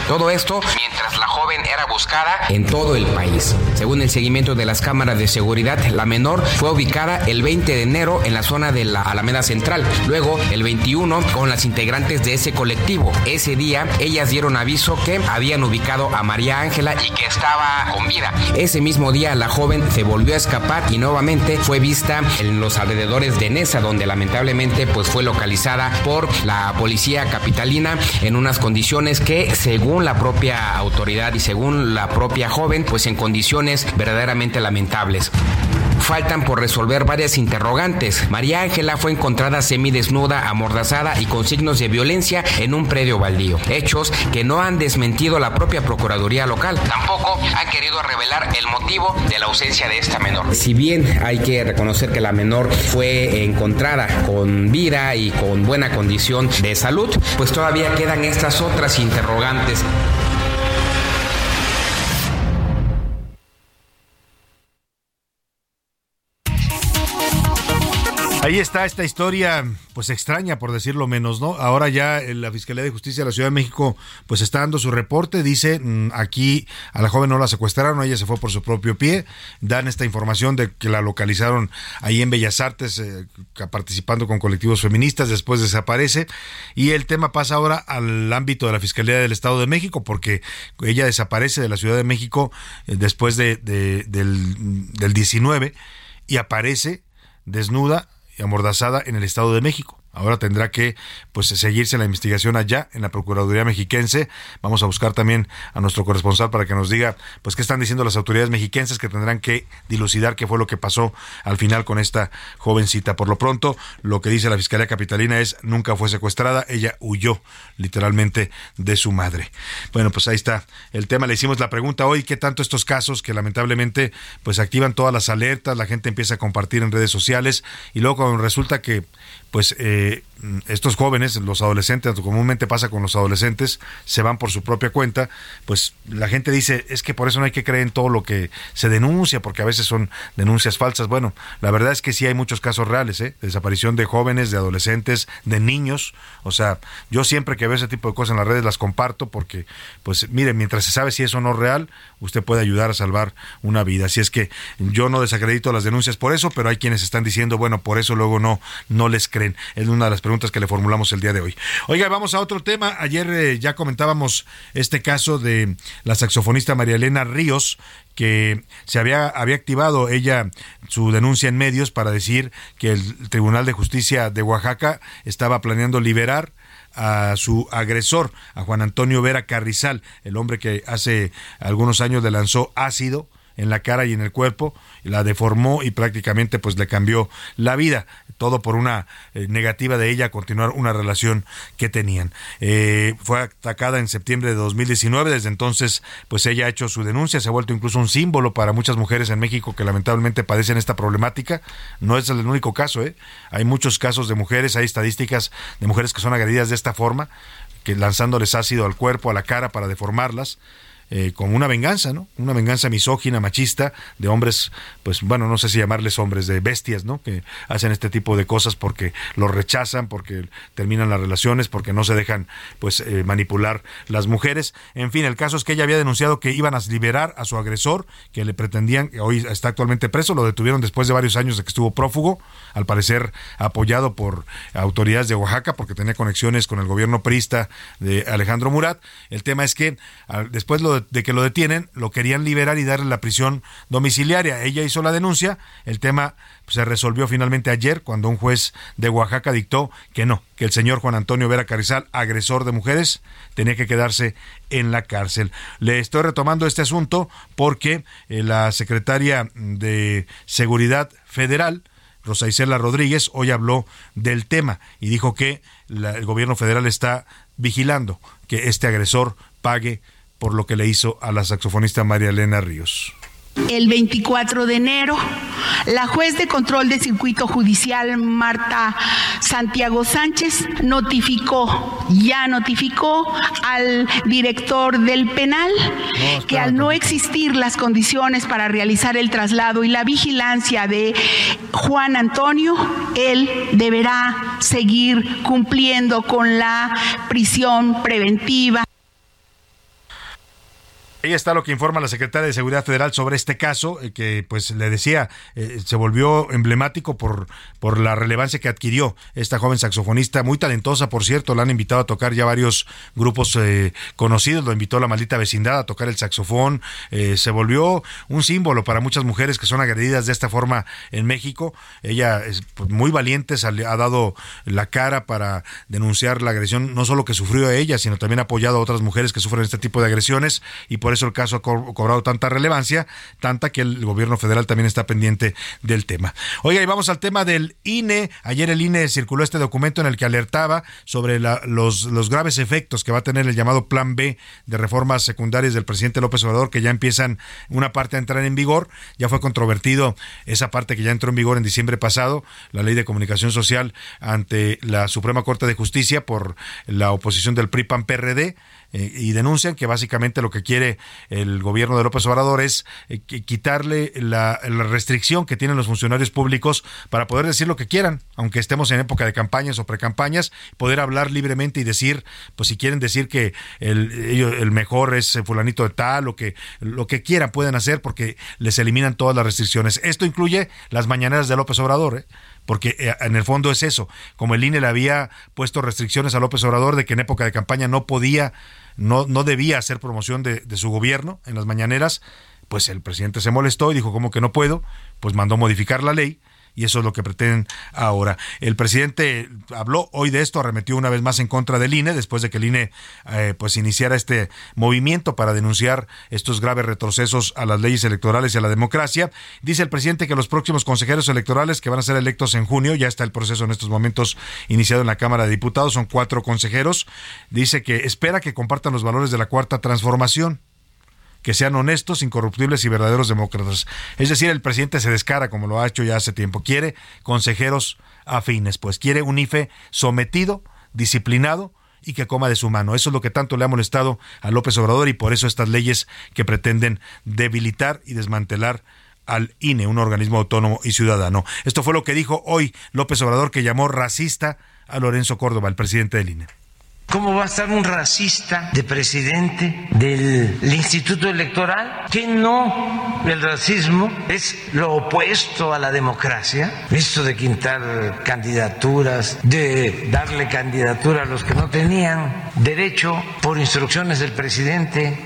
Todo esto mientras la joven era buscada en todo el país. Según el seguimiento de las cámaras de seguridad, la menor fue ubicada el 20 de enero en la zona de la Alameda Central. Luego, el 21, con las integrantes de ese colectivo. Ese día, ellas dieron aviso que habían ubicado a María Ángela y que estaba con vida. Ese mismo día la joven se volvió a escapar y nuevamente fue vista en los alrededores de Nesa, donde lamentablemente pues fue localizada por la policía capitalina en unas condiciones que según la propia autoridad y según la propia joven pues en condiciones verdaderamente lamentables faltan por resolver varias interrogantes. María Ángela fue encontrada semidesnuda, amordazada y con signos de violencia en un predio baldío. Hechos que no han desmentido la propia Procuraduría local. Tampoco han querido revelar el motivo de la ausencia de esta menor. Si bien hay que reconocer que la menor fue encontrada con vida y con buena condición de salud, pues todavía quedan estas otras interrogantes. Ahí está esta historia, pues extraña por decirlo menos, ¿no? Ahora ya la Fiscalía de Justicia de la Ciudad de México, pues está dando su reporte, dice, mm, aquí a la joven no la secuestraron, ella se fue por su propio pie, dan esta información de que la localizaron ahí en Bellas Artes, eh, participando con colectivos feministas, después desaparece, y el tema pasa ahora al ámbito de la Fiscalía del Estado de México, porque ella desaparece de la Ciudad de México eh, después de, del, del 19 y aparece desnuda amordazada en el Estado de México. Ahora tendrá que pues seguirse la investigación allá en la Procuraduría Mexiquense. Vamos a buscar también a nuestro corresponsal para que nos diga pues qué están diciendo las autoridades mexiquenses que tendrán que dilucidar qué fue lo que pasó al final con esta jovencita. Por lo pronto, lo que dice la Fiscalía Capitalina es nunca fue secuestrada, ella huyó literalmente de su madre. Bueno, pues ahí está el tema. Le hicimos la pregunta hoy, ¿qué tanto estos casos que lamentablemente pues activan todas las alertas, la gente empieza a compartir en redes sociales y luego cuando resulta que pues eh, estos jóvenes, los adolescentes, comúnmente pasa con los adolescentes, se van por su propia cuenta, pues la gente dice, es que por eso no hay que creer en todo lo que se denuncia, porque a veces son denuncias falsas. Bueno, la verdad es que sí hay muchos casos reales, ¿eh? desaparición de jóvenes, de adolescentes, de niños. O sea, yo siempre que veo ese tipo de cosas en las redes las comparto porque, pues miren, mientras se sabe si eso no es real, usted puede ayudar a salvar una vida. Así es que yo no desacredito las denuncias por eso, pero hay quienes están diciendo, bueno, por eso luego no, no les Es una de las preguntas que le formulamos el día de hoy. Oiga, vamos a otro tema. Ayer eh, ya comentábamos este caso de la saxofonista María Elena Ríos, que se había, había activado ella su denuncia en medios para decir que el Tribunal de Justicia de Oaxaca estaba planeando liberar a su agresor, a Juan Antonio Vera Carrizal, el hombre que hace algunos años le lanzó ácido en la cara y en el cuerpo, la deformó y prácticamente pues le cambió la vida todo por una eh, negativa de ella a continuar una relación que tenían. Eh, fue atacada en septiembre de 2019, desde entonces pues ella ha hecho su denuncia, se ha vuelto incluso un símbolo para muchas mujeres en México que lamentablemente padecen esta problemática. No es el único caso, ¿eh? hay muchos casos de mujeres, hay estadísticas de mujeres que son agredidas de esta forma, que lanzándoles ácido al cuerpo, a la cara para deformarlas eh, como una venganza, ¿no? Una venganza misógina, machista, de hombres, pues bueno, no sé si llamarles hombres, de bestias, ¿no? Que hacen este tipo de cosas porque los rechazan, porque terminan las relaciones, porque no se dejan, pues, eh, manipular las mujeres. En fin, el caso es que ella había denunciado que iban a liberar a su agresor, que le pretendían, hoy está actualmente preso, lo detuvieron después de varios años de que estuvo prófugo, al parecer apoyado por autoridades de Oaxaca, porque tenía conexiones con el gobierno prista de Alejandro Murat. El tema es que después lo de, que lo detienen, lo querían liberar y darle la prisión domiciliaria. Ella hizo la denuncia, el tema se resolvió finalmente ayer cuando un juez de Oaxaca dictó que no, que el señor Juan Antonio Vera Carrizal, agresor de mujeres, tenía que quedarse en la cárcel. Le estoy retomando este asunto porque eh, la secretaria de Seguridad Federal, Rosa Isela Rodríguez, hoy habló del tema y dijo que el gobierno federal está vigilando que este agresor pague por lo que le hizo a la saxofonista María Elena Ríos. El 24 de enero, la juez de control de circuito judicial Marta Santiago Sánchez notificó, ya notificó al director del penal que al no existir las condiciones para realizar el traslado y la vigilancia de Juan Antonio, él deberá seguir cumpliendo con la prisión preventiva. Ahí está lo que informa la secretaria de Seguridad Federal sobre este caso, eh, que pues le decía, eh, se volvió emblemático por, por la relevancia que adquirió esta joven saxofonista, muy talentosa, por cierto, la han invitado a tocar ya varios grupos eh, conocidos, lo invitó la maldita vecindad a tocar el saxofón, se volvió un símbolo para muchas mujeres que son agredidas de esta forma en México. Ella es pues, muy valiente, ha dado la cara para denunciar la agresión, no solo que sufrió ella, sino también ha apoyado a otras mujeres que sufren este tipo de agresiones y eso el caso ha cobrado tanta relevancia, tanta que el gobierno federal también está pendiente del tema. Oiga, y vamos al tema del INE. Ayer el INE circuló este documento en el que alertaba sobre los, los graves efectos que va a tener el llamado Plan B de reformas secundarias del presidente López Obrador, que ya empiezan una parte a entrar en vigor. Ya fue controvertido esa parte que ya entró en vigor en diciembre pasado, la ley de comunicación social ante la Suprema Corte de Justicia por la oposición del PRI-PAN-PRD. Eh, y denuncian que básicamente lo que quiere el gobierno de López Obrador es eh, quitarle la, restricción que tienen los funcionarios públicos para poder decir lo que quieran, aunque estemos en época de campañas o precampañas, poder hablar libremente y decir, pues si quieren decir que el, el mejor es fulanito de tal o que lo que quieran pueden hacer porque les eliminan todas las restricciones. Esto incluye las mañaneras de López Obrador, ¿eh? Porque eh, en el fondo es eso, como el INE le había puesto restricciones a López Obrador de que en época de campaña no podía, no, no debía hacer promoción de, de su gobierno en las mañaneras, pues el presidente se molestó y dijo, ¿cómo que no puedo? Pues mandó modificar la ley y eso es lo que pretenden ahora. El presidente habló hoy de esto, arremetió una vez más en contra del INE, después de que el INE eh, pues iniciara este movimiento para denunciar estos graves retrocesos a las leyes electorales y a la democracia. Dice el presidente que los próximos consejeros electorales que van a ser electos en junio, ya está el proceso en estos momentos iniciado en la Cámara de Diputados, son cuatro consejeros, dice que espera que compartan los valores de la cuarta transformación que sean honestos, incorruptibles y verdaderos demócratas. Es decir, el presidente se descara como lo ha hecho ya hace tiempo. Quiere consejeros afines, pues quiere un IFE sometido, disciplinado y que coma de su mano. Eso es lo que tanto le ha molestado a López Obrador y por eso estas leyes que pretenden debilitar y desmantelar al INE, un organismo autónomo y ciudadano. Esto fue lo que dijo hoy López Obrador, que llamó racista a Lorenzo Córdoba, el presidente del INE. ¿Cómo va a estar un racista de presidente del Instituto Electoral? Que no, el racismo es lo opuesto a la democracia. Esto de quintar candidaturas, de darle candidatura a los que no tenían derecho por instrucciones del presidente,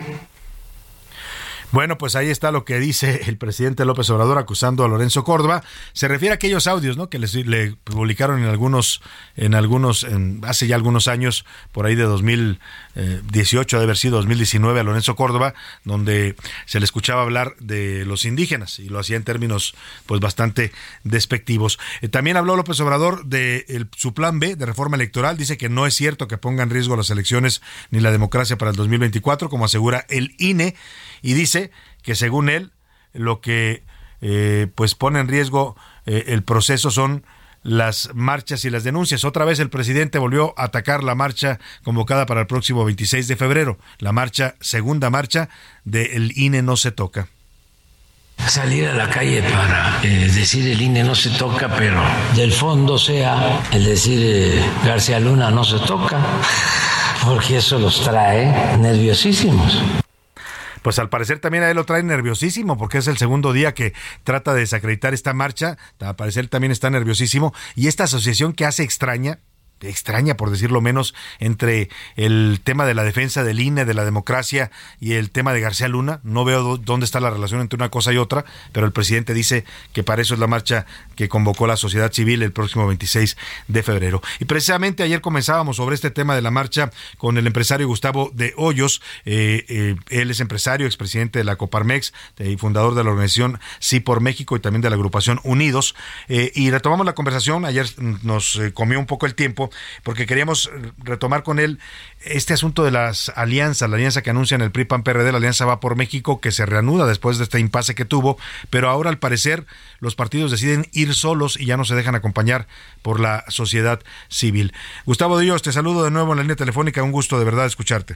bueno, pues ahí está lo que dice el presidente López Obrador acusando a Lorenzo Córdoba. Se refiere a aquellos audios, ¿no? Que le publicaron en algunos, en algunos, en, hace ya algunos años, por ahí de 2018, debe haber sido 2019, a Lorenzo Córdoba, donde se le escuchaba hablar de los indígenas y lo hacía en términos, pues, bastante despectivos. Eh, también habló López Obrador de su plan B de reforma electoral. Dice que no es cierto que ponga en riesgo las elecciones ni la democracia para el 2024, como asegura el INE y dice que según él lo que eh, pues pone en riesgo eh, el proceso son las marchas y las denuncias. Otra vez el presidente volvió a atacar la marcha convocada para el próximo 26 de febrero, la marcha, segunda marcha del INE no se toca. Salir a la calle para eh, decir el INE no se toca, pero del fondo sea el decir García Luna no se toca, porque eso los trae nerviosísimos pues al parecer también a él lo trae nerviosísimo porque es el segundo día que trata de desacreditar esta marcha, al parecer también está nerviosísimo. Y esta asociación que hace extraña extraña, por decirlo menos, entre el tema de la defensa del INE, de la democracia y el tema de García Luna. No veo dónde está la relación entre una cosa y otra, pero el presidente dice que para eso es la marcha que convocó la sociedad civil el próximo 26 de febrero. Y precisamente ayer comenzábamos sobre este tema de la marcha con el empresario Gustavo de Hoyos. Eh, eh, él es empresario, expresidente de la Coparmex y fundador de la organización Sí por México y también de la agrupación Unidos. Eh, y retomamos la conversación. Ayer nos comió un poco el tiempo porque queríamos retomar con él este asunto de las alianzas, la alianza que anuncian el PRI PAN PRD, la alianza va por México, que se reanuda después de este impasse que tuvo, pero ahora al parecer los partidos deciden ir solos y ya no se dejan acompañar por la sociedad civil. Gustavo Dios, te saludo de nuevo en la línea telefónica, un gusto de verdad escucharte.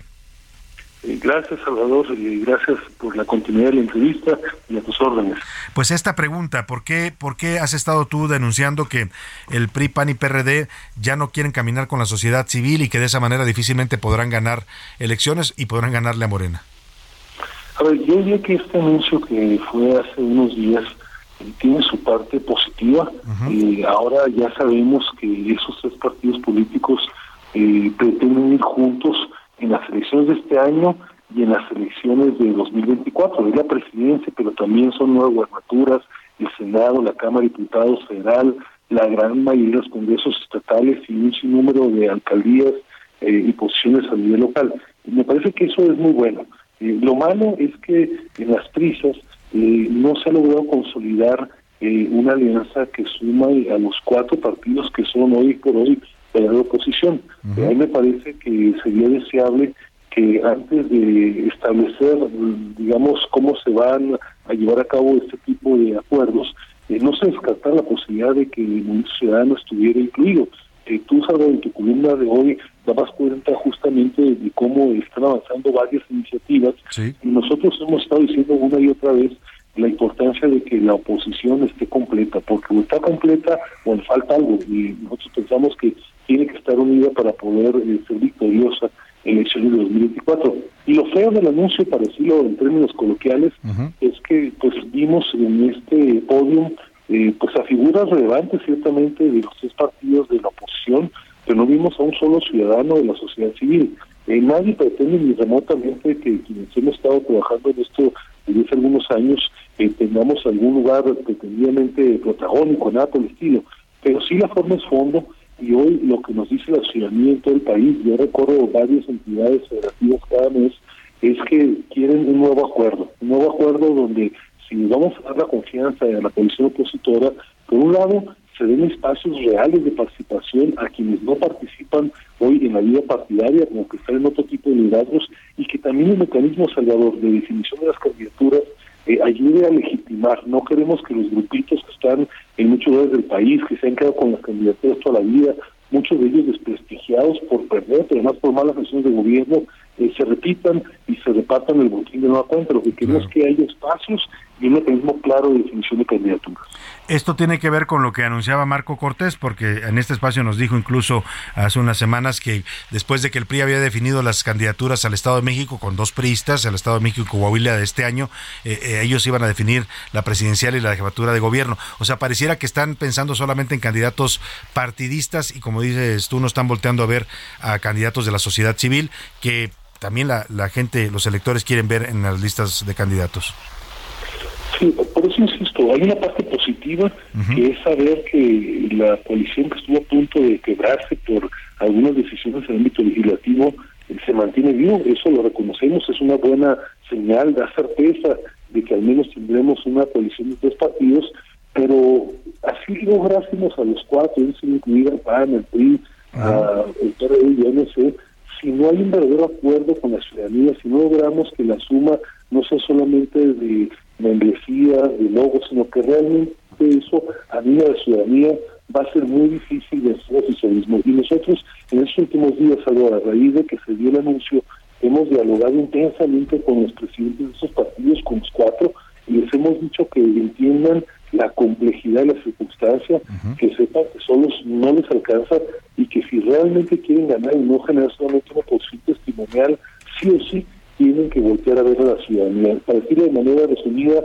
Gracias, Salvador, y gracias por la continuidad de la entrevista y a tus órdenes. Pues esta pregunta, ¿por qué, ¿por qué has estado tú denunciando que el PRI, PAN y PRD ya no quieren caminar con la sociedad civil y que de esa manera difícilmente podrán ganar elecciones y podrán ganarle a Morena? A ver, yo diría que este anuncio que fue hace unos días eh, tiene su parte positiva. y ahora ya sabemos que esos tres partidos políticos eh, pretenden ir juntos en las elecciones de este año y en las elecciones de 2024. Es la presidencia, pero también son nuevas gubernaturas, el Senado, la Cámara de Diputados Federal, la gran mayoría de los congresos estatales y un sinnúmero de alcaldías eh, y posiciones a nivel local. me parece que eso es muy bueno. Eh, lo malo es que en las prisas eh, no se ha logrado consolidar una alianza que suma a los cuatro partidos que son hoy por hoy la oposición. A mí me parece que sería deseable que antes de establecer, digamos, cómo se van a llevar a cabo este tipo de acuerdos, eh, no se descartar la posibilidad de que el ciudadano estuviera incluido. Eh, tú, sabes en tu columna de hoy dabas cuenta justamente de cómo están avanzando varias iniciativas y nosotros hemos estado diciendo una y otra vez la importancia de que la oposición esté completa, porque o está completa o le falta algo, y nosotros pensamos que tiene que estar unida para poder eh, ser victoriosa en elecciones de 2024. Y lo feo del anuncio, para decirlo en términos coloquiales, es que pues vimos en este podio eh, pues a figuras relevantes ciertamente de los tres partidos de la oposición, pero no vimos a un solo ciudadano de la sociedad civil. Eh, nadie pretende ni remotamente que quienes hemos estado trabajando en esto desde hace algunos años tengamos algún lugar pretendidamente protagónico, nada por el estilo, pero sí la forma es fondo y hoy lo que nos dice la ciudadanía en todo el país, yo recorro varias entidades federativas cada mes, es que quieren un nuevo acuerdo, un nuevo acuerdo donde si vamos a dar la confianza a la coalición opositora, por un lado se den espacios reales de participación a quienes no participan hoy en la vida partidaria, como que están en otro tipo de liderazgos, y que también el mecanismo salvador de definición de las candidaturas eh, ayude a legitimar. No queremos que los grupitos que están en muchos lugares del país, que se han quedado con las candidaturas toda la vida, muchos de ellos desprestigiados por perder, pero además por malas decisiones de gobierno, eh, se repitan y se repartan el botín de nueva cuenta. Lo que queremos es que haya espacios y un mecanismo claro de definición de candidaturas. Esto tiene que ver con lo que anunciaba Marco Cortés, porque en este espacio nos dijo incluso hace unas semanas que después de que el PRI había definido las candidaturas al Estado de México con dos priistas, el Estado de México y Coahuila de este año, eh, eh, ellos iban a definir la presidencial y la jefatura de gobierno. O sea, pareciera que están pensando solamente en candidatos partidistas y como dices tú, no están volteando a ver a candidatos de la sociedad civil que también la, la gente, los electores quieren ver en las listas de candidatos. Sí, hay una parte positiva que es saber que la coalición que estuvo a punto de quebrarse por algunas decisiones en el ámbito legislativo eh, se mantiene vivo, eso lo reconocemos, es una buena señal, da certeza de que al menos tendremos una coalición de tres partidos, pero así lográsemos a los cuatro, sin incluir al PAN, al PRI, a, el PRD y el si no hay un verdadero acuerdo con la ciudadanía, si no logramos que la suma no sea solamente de membresía, de logos, sino que realmente eso a mí la ciudadanía va a ser muy difícil de hacer oficialismo. Y nosotros en estos últimos días, a raíz de que se dio el anuncio, hemos dialogado intensamente con los presidentes de esos partidos, con los cuatro, y les hemos dicho que entiendan la complejidad de la circunstancia, que sepan que solos no les alcanza y que si realmente quieren ganar y no generar solamente una posición testimonial, sí o sí tienen que voltear a ver a la ciudadanía. Para decirlo de manera resumida,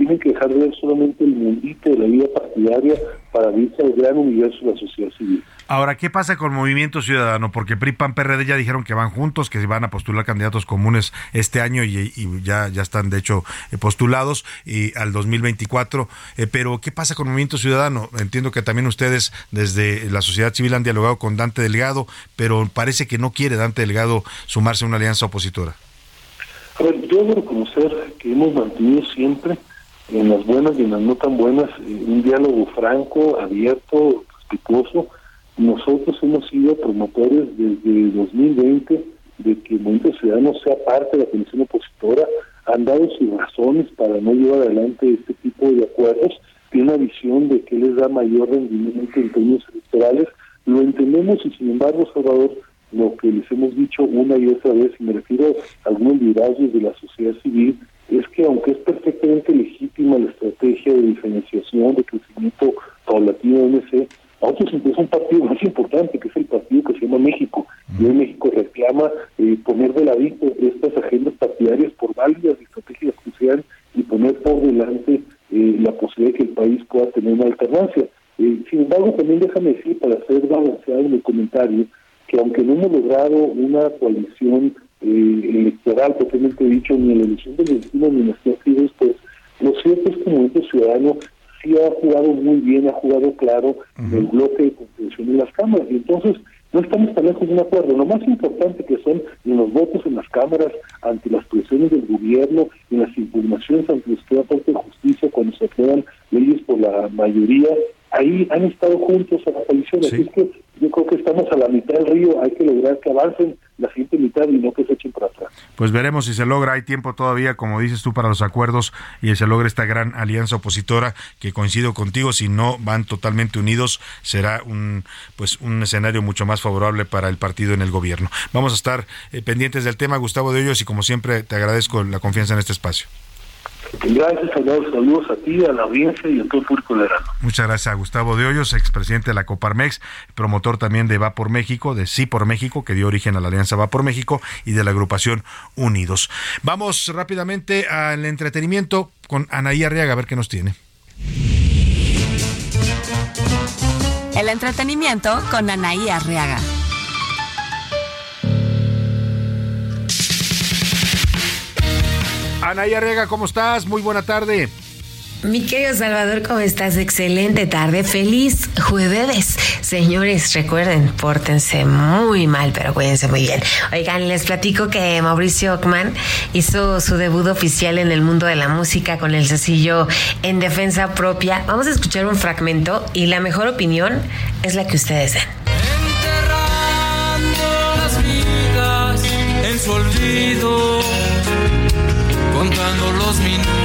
tienen que dejar de ver solamente el mundito de la vida partidaria para abrirse al gran universo de la sociedad civil. Ahora, ¿qué pasa con Movimiento Ciudadano? Porque PRI, PAN, PRD ya dijeron que van juntos, que van a postular candidatos comunes este año y, ya, ya están, de hecho, eh, postulados y al 2024. Eh, pero, ¿qué pasa con Movimiento Ciudadano? Entiendo que también ustedes desde la sociedad civil han dialogado con Dante Delgado, pero parece que no quiere Dante Delgado sumarse a una alianza opositora. A yo debo reconocer que hemos mantenido siempre en las buenas y en las no tan buenas, eh, un diálogo franco, abierto, respetuoso. Nosotros hemos sido promotores desde 2020 de que el Movimiento Ciudadano sea parte de la Comisión Opositora. Han dado sus razones para no llevar adelante este tipo de acuerdos. Tiene una visión de que les da mayor rendimiento en términos electorales. Lo entendemos y, sin embargo, Salvador, lo que les hemos dicho una y otra vez, y me refiero a algunos liderazgos de la sociedad civil, es que aunque es perfectamente legítima la estrategia de diferenciación, de crecimiento paulatino de MC, a otros interesa un partido más importante, que es el partido que se llama México. Y hoy México reclama eh, poner de ladito estas agendas partidarias por válidas estrategias que sean y poner por delante eh, la posibilidad de que el país pueda tener una alternancia. Eh, sin embargo, también déjame decir, para ser balanceado el comentario, que aunque no hemos logrado una coalición eh, electoral propiamente dicho, ni en la elección del 21 ni en las ha después, lo cierto es que el Movimiento Ciudadano sí ha jugado muy bien, ha jugado claro el bloque de contención en las cámaras. Y entonces no estamos tan lejos de un acuerdo. Lo más importante que son los votos en las cámaras ante las presiones del gobierno y las impugnaciones ante la Corte de Justicia cuando se aprueban leyes por la mayoría, ahí han estado juntos a la coalición. Así es que yo creo que estamos a la mitad del río, hay que lograr que avancen la siguiente mitad y no que se echen para atrás. Pues veremos si se logra, hay tiempo todavía, como dices tú, para los acuerdos y se logra esta gran alianza opositora que coincido contigo, si no van totalmente unidos, será un pues un escenario mucho más favorable para el partido en el gobierno. Vamos a estar eh, pendientes del tema, Gustavo de Hoyos, y como siempre te agradezco la confianza en este espacio. Gracias, Saludos a ti, a la audiencia y a todo el público de Muchas gracias a Gustavo de Hoyos, expresidente de la Coparmex, promotor también de Va por México, de Sí por México, que dio origen a la Alianza Va por México y de la agrupación Unidos. Vamos rápidamente al entretenimiento con Anaí Arriaga, a ver qué nos tiene. El entretenimiento con Anaí Arriaga. Ana Yarrega, ¿cómo estás? Muy buena tarde. Mi querido Salvador, ¿cómo estás? Excelente tarde. Feliz jueves. Señores, recuerden, pórtense muy mal, pero cuídense muy bien. Oigan, les platico que Mauricio Ockman hizo su debut oficial en el mundo de la música con el sencillo En Defensa Propia. Vamos a escuchar un fragmento y la mejor opinión es la que ustedes den. Enterrando las vidas en su olvido contando los minutos.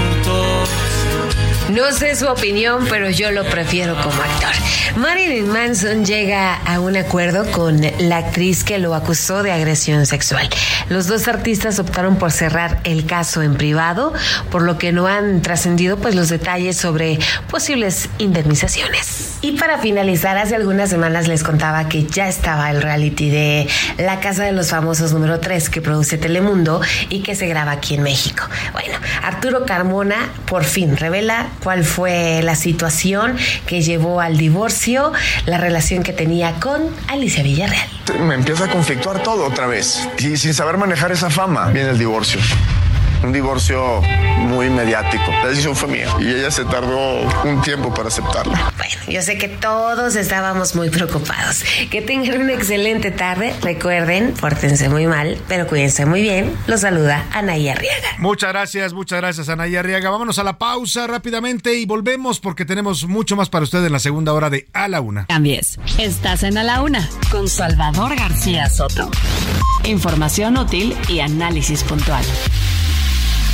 No sé su opinión, pero yo lo prefiero como actor. Marilyn Manson llega a un acuerdo con la actriz que lo acusó de agresión sexual. Los dos artistas optaron por cerrar el caso en privado, por lo que no han trascendido pues los detalles sobre posibles indemnizaciones. Y para finalizar, hace algunas semanas les contaba que ya estaba el reality de La Casa de los Famosos número 3 que produce Telemundo y que se graba aquí en México. Bueno, Arturo Carmona por fin revela cuál fue la situación que llevó al divorcio, la relación que tenía con Alicia Villarreal. Me empieza a conflictuar todo otra vez. Y sin saber manejar esa fama, viene el divorcio un divorcio muy mediático. La decisión fue mía y ella se tardó un tiempo para aceptarla. Bueno, yo sé que todos estábamos muy preocupados. Que tengan una excelente tarde. Recuerden, pórtense muy mal, pero cuídense muy bien. Los saluda Anaya Arriaga. Muchas gracias, muchas gracias Anaya Arriaga. Vámonos a la pausa rápidamente y volvemos porque tenemos mucho más para ustedes en la segunda hora de A la Una. Cambies. Estás en A la Una con Salvador García Soto. Información útil y análisis puntual.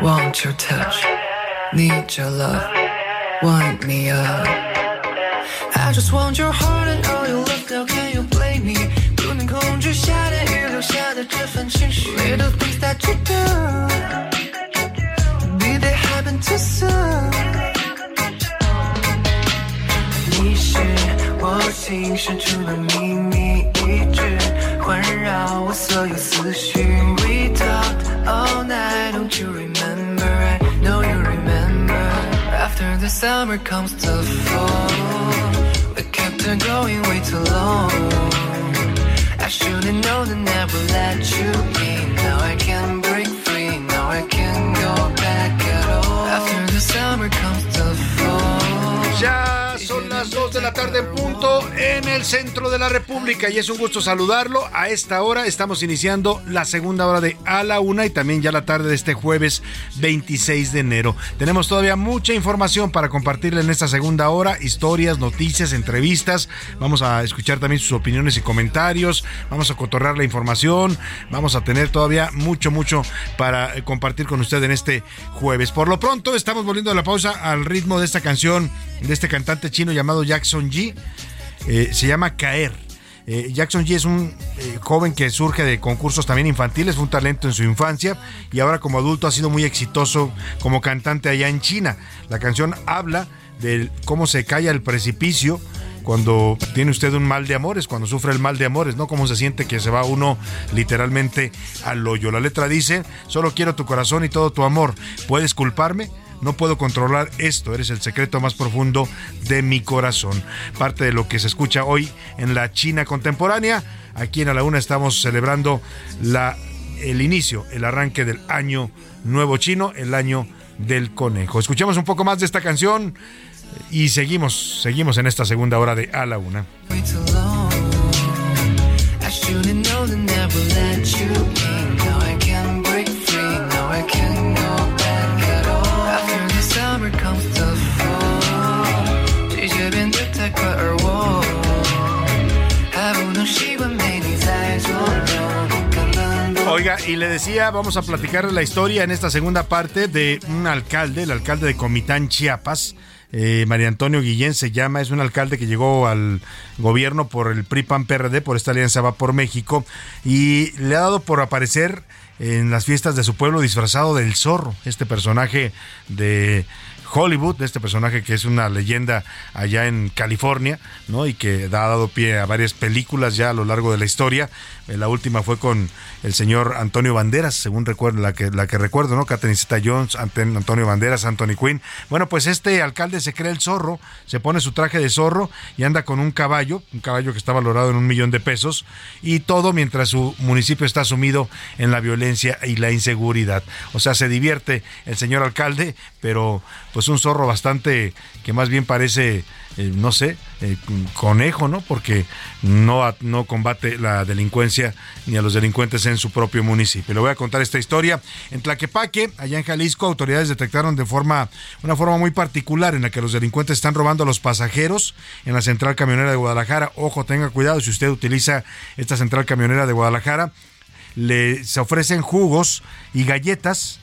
Want your touch Need your love Wind me up I just want your heart and all your love Now can you blame me 不能控制下的雨留下的这份情绪 Little things that you do Did they happen too soon 你是我心深处的秘密，一直环绕我所有思绪。We talked all night, don't you remember? The summer comes the fall, we kept on going way too long. I should've known and never let you in. Now I can break free, now I can't go back at all. After the summer comes the fall. Ya son las 2 de la tarde en punto en el centro de la República y es un gusto saludarlo. A esta hora estamos iniciando la segunda hora de A la Una y también ya la tarde de este jueves 26 de enero. Tenemos todavía mucha información para compartirle en esta segunda hora, historias, noticias, entrevistas. Vamos a escuchar también sus opiniones y comentarios. Vamos a cotorrear la información. Vamos a tener todavía mucho, mucho para eh, compartir con usted en este jueves. Por lo pronto estamos volviendo a la pausa al ritmo de esta canción de este cantante chino llamado Jackson G. Eh, se llama Caer. Eh, Jackson G es un eh, joven que surge de concursos también infantiles, fue un talento en su infancia y ahora como adulto ha sido muy exitoso como cantante allá en China. La canción habla de cómo se cae al precipicio cuando tiene usted un mal de amores, cuando sufre el mal de amores, ¿no? Cómo se siente que se va uno literalmente al hoyo. La letra dice, solo quiero tu corazón y todo tu amor. ¿Puedes culparme? No puedo controlar esto, eres el secreto más profundo de mi corazón. Parte de lo que se escucha hoy en la China contemporánea. Aquí en A la Una estamos celebrando la, el inicio, el arranque del año nuevo chino, el año del conejo. Escuchemos un poco más de esta canción y seguimos, seguimos en esta segunda hora de A la Una. Oiga, y le decía, vamos a platicar la historia en esta segunda parte de un alcalde, el alcalde de Comitán, Chiapas. Eh, María Antonio Guillén se llama, es un alcalde que llegó al gobierno por el PRI-PAN-PRD, por esta alianza va por México, y le ha dado por aparecer en las fiestas de su pueblo disfrazado del zorro, este personaje de Hollywood, este personaje que es una leyenda allá en California, ¿no? Y que ha dado pie a varias películas ya a lo largo de la historia. Eh, La última fue con el señor Antonio Banderas, según recuerdo, la que, recuerdo, ¿no? Catherine Zeta Jones, Antonio Banderas, Anthony Quinn. Bueno, pues este alcalde se cree el zorro, se pone su traje de zorro y anda con un caballo, un caballo que está valorado en un millón de pesos, y todo mientras su municipio está sumido en la violencia y la inseguridad. O sea, se divierte el señor alcalde, pero pues un zorro bastante que más bien parece eh, no sé, eh, conejo, ¿no? Porque no, no combate la delincuencia ni a los delincuentes en su propio municipio. Le voy a contar esta historia. En Tlaquepaque, allá en Jalisco, autoridades detectaron de forma, una forma muy particular en la que los delincuentes están robando a los pasajeros en la central camionera de Guadalajara. Ojo, tenga cuidado si usted utiliza esta central camionera de Guadalajara. Le, se ofrecen jugos y galletas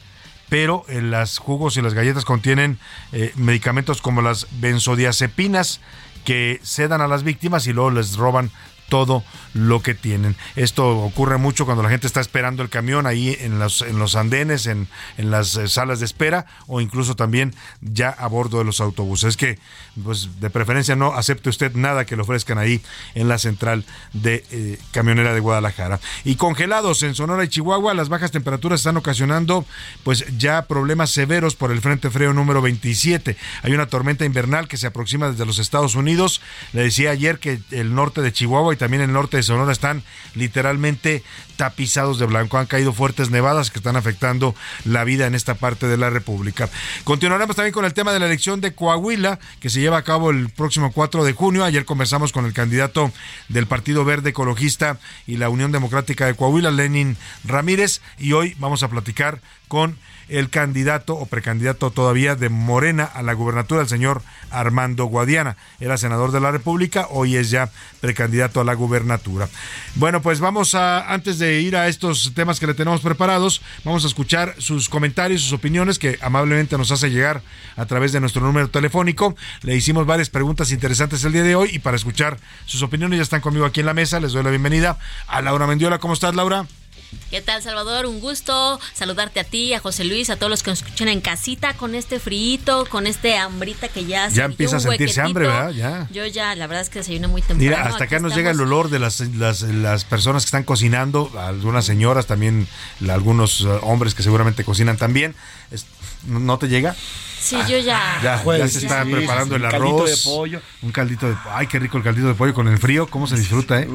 pero en las jugos y las galletas contienen eh, medicamentos como las benzodiazepinas que sedan a las víctimas y luego les roban todo lo que tienen. Esto ocurre mucho cuando la gente está esperando el camión ahí en los, en los andenes, en, en las eh, salas de espera o incluso también ya a bordo de los autobuses. Es que, pues, de preferencia no acepte usted nada que le ofrezcan ahí en la central de eh, camionera de Guadalajara. Y congelados en Sonora y Chihuahua, las bajas temperaturas están ocasionando, pues, ya problemas severos por el Frente Frío número 27. Hay una tormenta invernal que se aproxima desde los Estados Unidos. Le decía ayer que el norte de Chihuahua y también el norte de Sonora están literalmente tapizados de blanco. Han caído fuertes nevadas que están afectando la vida en esta parte de la República. Continuaremos también con el tema de la elección de Coahuila, que se lleva a cabo el próximo 4 de junio. Ayer conversamos con el candidato del Partido Verde Ecologista y la Unión Democrática de Coahuila, Lenin Ramírez, y hoy vamos a platicar con el candidato o precandidato todavía de Morena a la gubernatura, el señor Armando Guadiana. Era senador de la República, hoy es ya precandidato a la gubernatura. Bueno, pues vamos a, antes de ir a estos temas que le tenemos preparados, vamos a escuchar sus comentarios, sus opiniones que amablemente nos hace llegar a través de nuestro número telefónico. Le hicimos varias preguntas interesantes el día de hoy y para escuchar sus opiniones ya están conmigo aquí en la mesa. Les doy la bienvenida a Laura Mendiola. ¿Cómo estás, Laura? ¿Qué tal, Salvador? Un gusto saludarte a ti, a José Luis, a todos los que nos escuchan en casita con este frío, con este hambrita que ya Ya empieza a sentirse hambre, ¿verdad? Ya. Yo ya, la verdad es que desayuno muy temprano. Mira, hasta acá nos llega el olor de las, las, las, personas que están cocinando, algunas señoras, también algunos uh, hombres que seguramente cocinan también. ¿No te llega? Sí, yo ya. Ya, ya se está preparando el arroz. Un caldito de pollo. Un caldito de Ay, qué rico el caldito de pollo con el frío. ¿Cómo se disfruta, eh?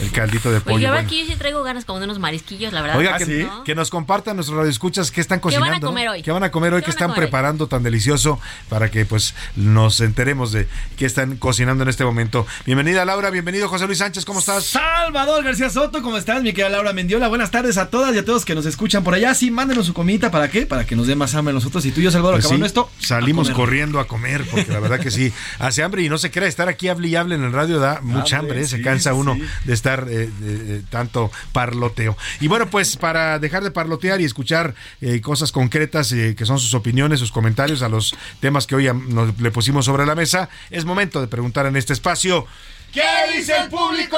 El caldito de pollo. Oye, ahora aquí yo sí traigo ganas como de unos marisquillos, la verdad. Oiga, que, que, nos compartan nuestros radioescuchas qué están cocinando. ¿Qué van a comer hoy? ¿Qué van a comer hoy? ¿Qué, están preparando tan delicioso para que pues nos enteremos de qué están cocinando en este momento? Bienvenida, Laura. Bienvenido, José Luis Sánchez. ¿Cómo estás? Salvador García Soto. ¿Cómo estás, mi querida Laura Mendiola? Buenas tardes a todas y a todos que nos escuchan por allá. Sí, mándenos su comidita. ¿Para qué? Para que nos dé más hambre a nosotros. Y tú y yo, Salvador, pues acabando esto. Salimos corriendo a comer, porque la verdad que sí, hace hambre y no se crea, estar aquí hable y hable en el radio da mucha hambre, ¿eh? se cansa uno de estar eh, de, tanto parloteo. Y bueno, pues para dejar de parlotear y escuchar eh, cosas concretas que son sus opiniones, sus comentarios a los temas que hoy nos, le pusimos sobre la mesa, es momento de preguntar en este espacio. ¿Qué dice el público?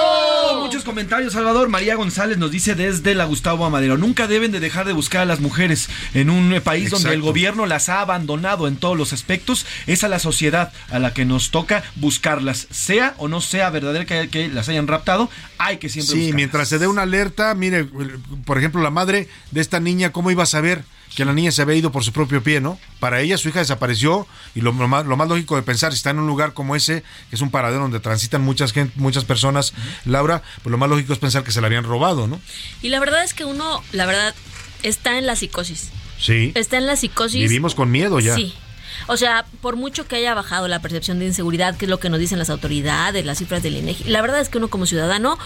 Muchos comentarios, Salvador. María González nos dice desde la Gustavo Amadero. Nunca deben de dejar de buscar a las mujeres en un país Exacto. donde el gobierno las ha abandonado en todos los aspectos. Es a la sociedad a la que nos toca buscarlas. Sea o no sea verdadera que, que las hayan raptado, hay que siempre Sí, buscarlas. mientras se dé una alerta, mire, por ejemplo, la madre de esta niña, ¿cómo iba a saber? Que la niña se había ido por su propio pie, ¿no? Para ella su hija desapareció y lo, lo, más, lo, más, lógico de pensar, si está en un lugar como ese, que es un paradero donde transitan muchas gente, muchas personas. Laura, pues lo más lógico es pensar que se la habían robado, ¿no? Y la verdad es que uno, la verdad, está en la psicosis. Sí. Está en la psicosis. Vivimos con miedo ya. Sí. O sea, por mucho que haya bajado la percepción de inseguridad, que es lo que nos dicen las autoridades, las cifras del INEGI, la verdad es que uno como ciudadano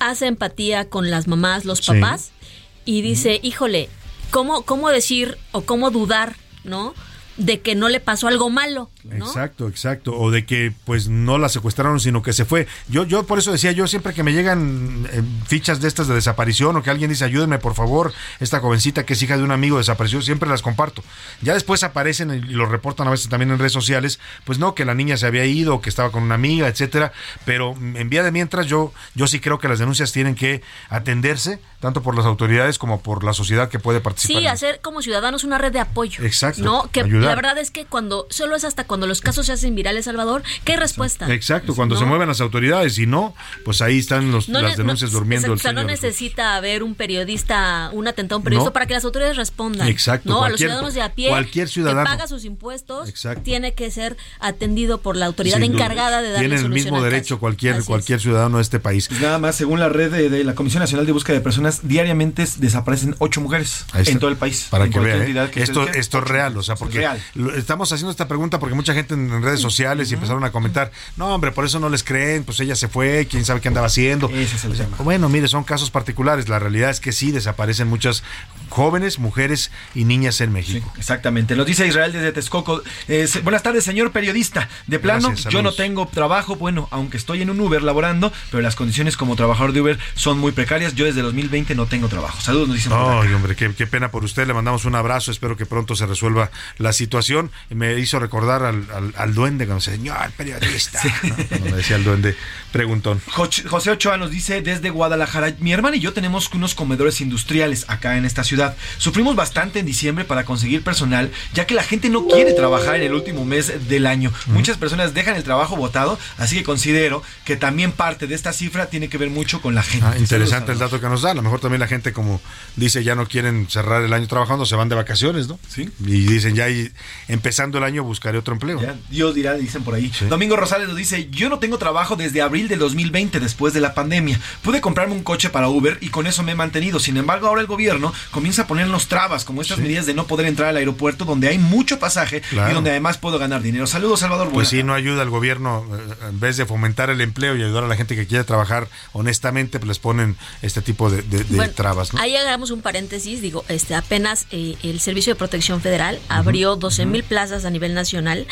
hace empatía con las mamás, los papás sí. y dice, híjole, ¿cómo, cómo decir o cómo dudar, ¿no? de que no le pasó algo malo. ¿No? Exacto, exacto. O de que pues no la secuestraron, sino que se fue. Yo, yo por eso decía, yo siempre que me llegan eh, fichas de estas de desaparición o que alguien dice, ayúdenme por favor, esta jovencita que es hija de un amigo desapareció, siempre las comparto. Ya después aparecen y lo reportan a veces también en redes sociales, pues no, que la niña se había ido, que estaba con una amiga, etcétera. Pero en vía de mientras, yo, yo sí creo que las denuncias tienen que atenderse, tanto por las autoridades como por la sociedad que puede participar. Sí, hacer como ciudadanos una red de apoyo. Exacto. ¿no? Que ayudar. la verdad es que cuando solo es hasta cuando los casos se hacen virales, Salvador, ¿qué respuesta? Exacto, cuando se mueven las autoridades y no, pues ahí están los, No las denuncias no, durmiendo exacto, el o sea, no necesita haber un periodista, un atentado a un periodista No. para que las autoridades respondan. Exacto, No, a los ciudadanos de a pie, cualquier ciudadano. que paga sus impuestos, Exacto. tiene que ser atendido por la autoridad Sin duda. encargada de darle Tienen el mismo derecho cualquier, Así es. cualquier ciudadano de este país. Pues nada más, según la red de, de la Comisión Nacional de Búsqueda de Personas, diariamente desaparecen ocho mujeres en todo el país. Para En que cualquier vea, ¿eh? esto, esto es real, o sea, porque real. lo- estamos haciendo esta pregunta porque mucha gente en redes sociales y empezaron a comentar, no, hombre, por eso no les creen, pues ella se fue, quién sabe qué andaba haciendo. Ese es el tema. Bueno, mire, son casos particulares, la realidad es que sí desaparecen muchas jóvenes, mujeres y niñas en México. Exactamente. Nos dice Israel desde Texcoco. Eh, buenas tardes, señor periodista. De plano, Gracias, yo no tengo trabajo, bueno, aunque estoy en un Uber laborando, pero las condiciones como trabajador de Uber son muy precarias. Yo desde 2020 no tengo trabajo. Saludos, nos dicen. Ay, hombre, qué, qué pena por usted. Le mandamos un abrazo. Espero que pronto se resuelva la situación. Me hizo recordar al, al, al duende cuando decía, señor periodista. ¿no? Cuando me decía el duende preguntón. Jo- José Ochoa nos dice desde Guadalajara, mi hermana y yo tenemos unos comedores industriales acá en esta ciudad. Sufrimos bastante en diciembre para conseguir personal, ya que la gente no quiere trabajar en el último mes del año. Muchas personas dejan el trabajo votado, así que considero que también parte de esta cifra tiene que ver mucho con la gente. Ah, interesante el dato que nos da. A lo mejor también la gente, como dice, ya no quieren cerrar el año trabajando, se van de vacaciones, ¿no? Sí. Y dicen, ya y empezando el año buscaré otro empleo. Ya, Dios dirá, dicen por ahí. Domingo Rosales nos dice, yo no tengo trabajo desde abril del 2020, después de la pandemia. Pude comprarme un coche para Uber y con eso me he mantenido. Sin embargo, ahora el gobierno comienza a ponernos trabas, como estas medidas de no poder entrar al aeropuerto, donde hay mucho pasaje Claro. y donde además puedo ganar dinero. Saludos, Salvador. Pues sí, no ayuda al gobierno, eh, en vez de fomentar el empleo y ayudar a la gente que quiere trabajar honestamente, pues les ponen este tipo de, de- de Bueno, trabas, ¿no? Ahí hagamos un paréntesis, digo, este apenas eh, el Servicio de Protección Federal abrió 12 mil plazas a nivel nacional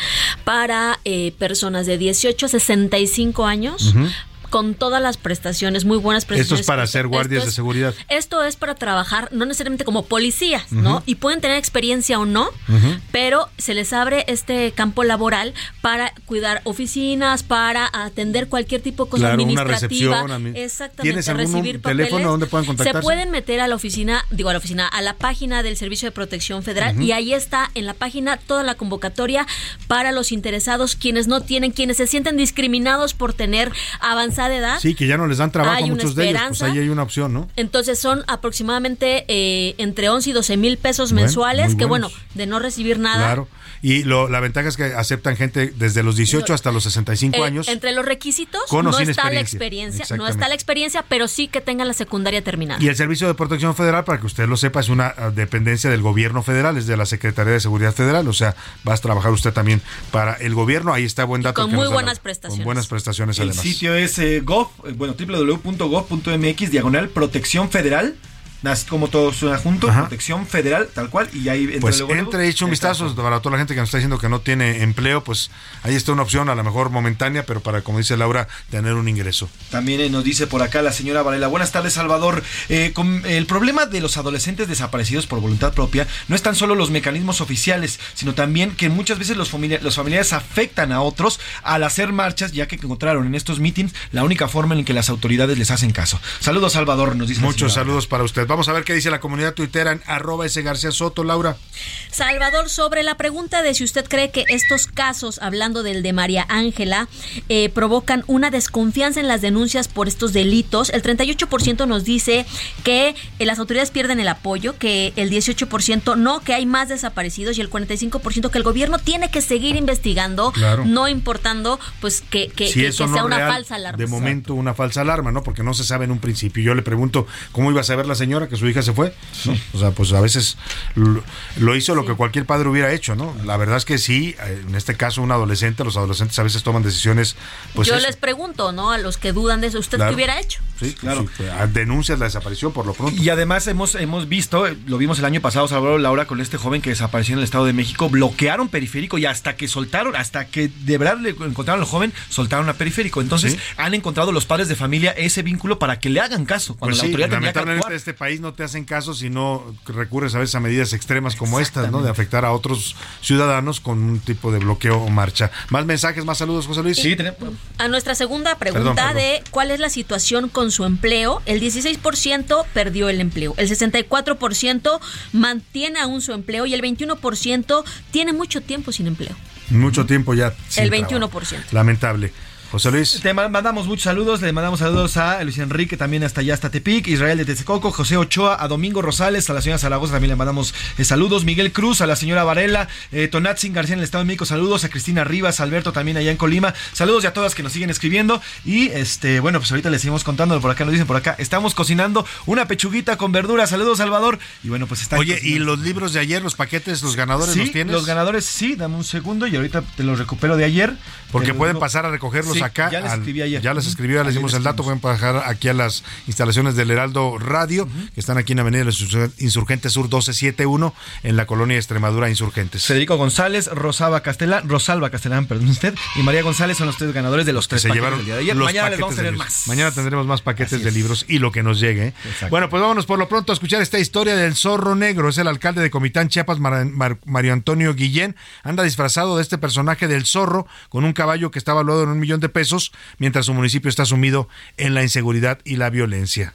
para eh, personas de 18 a 65 años. Con todas las prestaciones, muy buenas Esto prestaciones. es para Esto- ser guardias esto de seguridad. Esto es para trabajar, no necesariamente como policías, ¿no? Y pueden tener experiencia o no, pero se les abre este campo laboral para cuidar oficinas, para atender cualquier tipo de cosa Claro, una administrativa. recepción, ami- Exactamente. ¿Tienes algún recibir teléfono papeles. donde puedan contactarse? Se pueden meter a la oficina, digo a la oficina, a la página del Servicio de Protección Federal y ahí está en la página toda la convocatoria para los interesados, quienes no tienen, quienes se sienten discriminados por tener avanzada edad. Sí, que ya no les dan trabajo Hay a una muchos de ellos, pues ahí hay una opción, ¿no? Entonces son aproximadamente eh, entre 11 y 12 mil pesos Bueno, mensuales, que bueno, de no recibir nada. Claro. Y lo, la ventaja es que aceptan gente desde los 18 hasta los 65 Eh, años. Entre los requisitos Con o no sin está la experiencia. no está la experiencia, pero sí que tengan la secundaria terminada. Y el Servicio de Protección Federal, para que usted lo sepa, es una ah, dependencia del gobierno federal, es de la Secretaría de Seguridad Federal, o sea, va a trabajar usted también para el gobierno, ahí está buen dato. con que muy da buenas prestaciones. Con buenas prestaciones El además. sitio es eh, gov, eh, bueno, www.gov.mx, diagonal protección federal. Así como todo suena junto, Ajá. protección federal, tal cual, y ahí entra Pues luego, entre, eche un vistazo para toda la gente que nos está diciendo que no tiene empleo, pues ahí está una opción, a lo mejor momentánea, pero para, como dice Laura, tener un ingreso. También eh, nos dice por acá la señora Varela. Buenas tardes, Salvador. Eh, con- el problema de los adolescentes desaparecidos por voluntad propia no es tan solo los mecanismos oficiales, sino también que muchas veces los, familia- los familiares afectan a otros al hacer marchas, ya que encontraron en estos meetings la única forma en que las autoridades les hacen caso. Saludos, Salvador, nos dice la Muchos saludos para usted. Vamos a ver qué dice la comunidad tuitera en arroba ese García Soto, Laura. Salvador, sobre la pregunta de si usted cree que estos casos, hablando del de María Ángela, eh, provocan una desconfianza en las denuncias por estos delitos, el 38% nos dice que eh, las autoridades pierden el apoyo, que el 18% no, que hay más desaparecidos y el 45% que el gobierno tiene que seguir investigando, Claro. no importando pues que, que- si que- eso que no sea una real, falsa alarma. De momento una falsa alarma, ¿no? Porque no se sabe en un principio. Yo le pregunto, ¿cómo iba a saber la señora que su hija se fue? ¿No? O sea, pues a veces lo, lo hizo lo que cualquier padre hubiera hecho, ¿no? La verdad es que sí, eh, en este caso un adolescente, los adolescentes a veces toman decisiones, pues Yo eso. les pregunto, ¿no? A los que dudan de eso, ¿usted Claro. qué hubiera hecho? Sí, claro. denuncias la desaparición por lo pronto. Y además hemos, hemos visto, eh, lo vimos el año pasado, Salvador Laura, con este joven que desapareció en el Estado de México, bloquearon periférico y hasta que soltaron, hasta que de verdad le encontraron al joven, soltaron a periférico. Entonces Sí. han encontrado los padres de familia ese vínculo para que le hagan caso. Cuando Pues la sí, autoridad que lamentablemente este país no te hacen caso si no recurres a veces a medidas extremas como estas, ¿no? De afectar a otros ciudadanos con un tipo de bloqueo o marcha. Más mensajes, más saludos, José Luis. Sí, tenemos. A nuestra segunda pregunta Perdón, perdón. de cuál es la situación con su empleo, el 16% perdió el empleo, el 64% mantiene aún su empleo y el 21% tiene mucho tiempo sin empleo. Mucho tiempo ya. sin El trabajo. 21%. Lamentable. José Luis. Te ma- mandamos muchos saludos, le mandamos saludos a Luis Enrique, también hasta allá, hasta Tepic, Israel de Texcoco, José Ochoa, a Domingo Rosales, a la señora Zaragoza también le mandamos eh, saludos, Miguel Cruz, a la señora Varela, eh, Tonatzin García en el Estado de México, saludos. A Cristina Rivas, Alberto también allá en Colima, saludos y a todas que nos siguen escribiendo. Y este, bueno, pues ahorita les seguimos contando, por acá nos dicen por acá, estamos cocinando una pechuguita con verdura, saludos Salvador, y bueno, pues está Oye, ¿y los libros de ayer, los paquetes, los ganadores Sí, los tienes? los ganadores sí, dame un segundo y ahorita te los recupero de ayer. Porque pueden digo- pasar a recogerlos Sí, acá. Ya les escribí ayer. Ya les escribí, ya les dimos el dato. Pueden bajar aquí a las instalaciones del Heraldo Radio, que están aquí en Avenida de los Insurgentes Sur 1271, en la colonia Extremadura Insurgentes. Federico González, Rosaba Castellán, Rosalba Castellán, perdón usted, y María González son los tres ganadores de los tres se paquetes llevaron del día de ayer. Mañana les vamos a de tener más. Mañana tendremos más paquetes Así de es. libros y lo que nos llegue. ¿eh? Exacto. Bueno, pues vámonos por lo pronto a escuchar esta historia del zorro negro. Es el alcalde de Comitán Chiapas, Mar- Mar- Mario Antonio Guillén. Anda disfrazado de este personaje del zorro con un caballo que está valuado en un millón de pesos, mientras su municipio está sumido en la inseguridad y la violencia.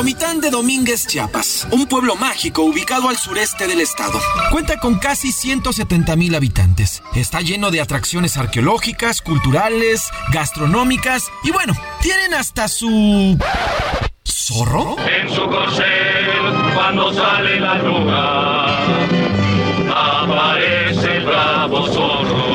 Comitán de Domínguez, Chiapas, un pueblo mágico ubicado al sureste del estado. Cuenta con casi 170 mil habitantes. Está lleno de atracciones arqueológicas, culturales, gastronómicas y bueno, tienen hasta su... ¿Zorro? En su corcel, cuando sale la luna, aparece el bravo zorro.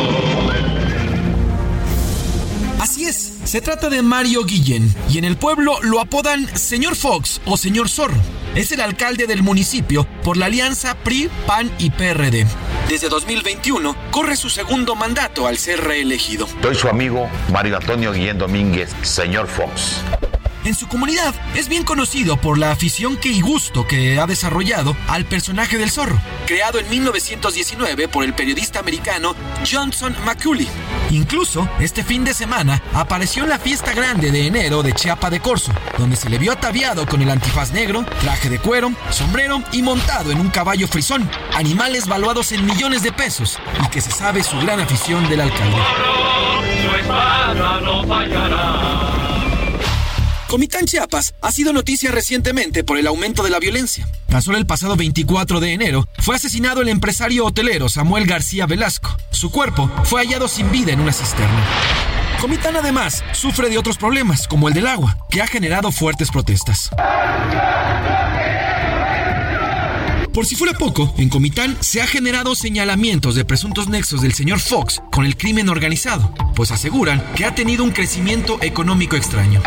Así es, se trata de Mario Guillén y en el pueblo lo apodan Señor Fox o Señor Zorro. Es el alcalde del municipio por la alianza PRI, PAN y PRD. Desde 2021 corre su segundo mandato al ser reelegido. Soy su amigo Mario Antonio Guillén Domínguez, señor Fox. En su comunidad es bien conocido por la afición que y gusto que ha desarrollado al personaje del zorro, creado en 1919 por el periodista americano Johnson McCulley. Incluso este fin de semana apareció en la fiesta grande de enero de Chiapa de Corzo, donde se le vio ataviado con el antifaz negro, traje de cuero, sombrero y montado en un caballo frisón, animales valuados en millones de pesos y que se sabe su gran afición del alcalde. Comitán Chiapas ha sido noticia recientemente por el aumento de la violencia. Tan solo el pasado 24 de enero fue asesinado el empresario hotelero Samuel García Velasco. Su cuerpo fue hallado sin vida en una cisterna. Comitán además sufre de otros problemas, como el del agua, que ha generado fuertes protestas. Por si fuera poco, en Comitán se ha generado señalamientos de presuntos nexos del señor Fox con el crimen organizado, pues aseguran que ha tenido un crecimiento económico extraño.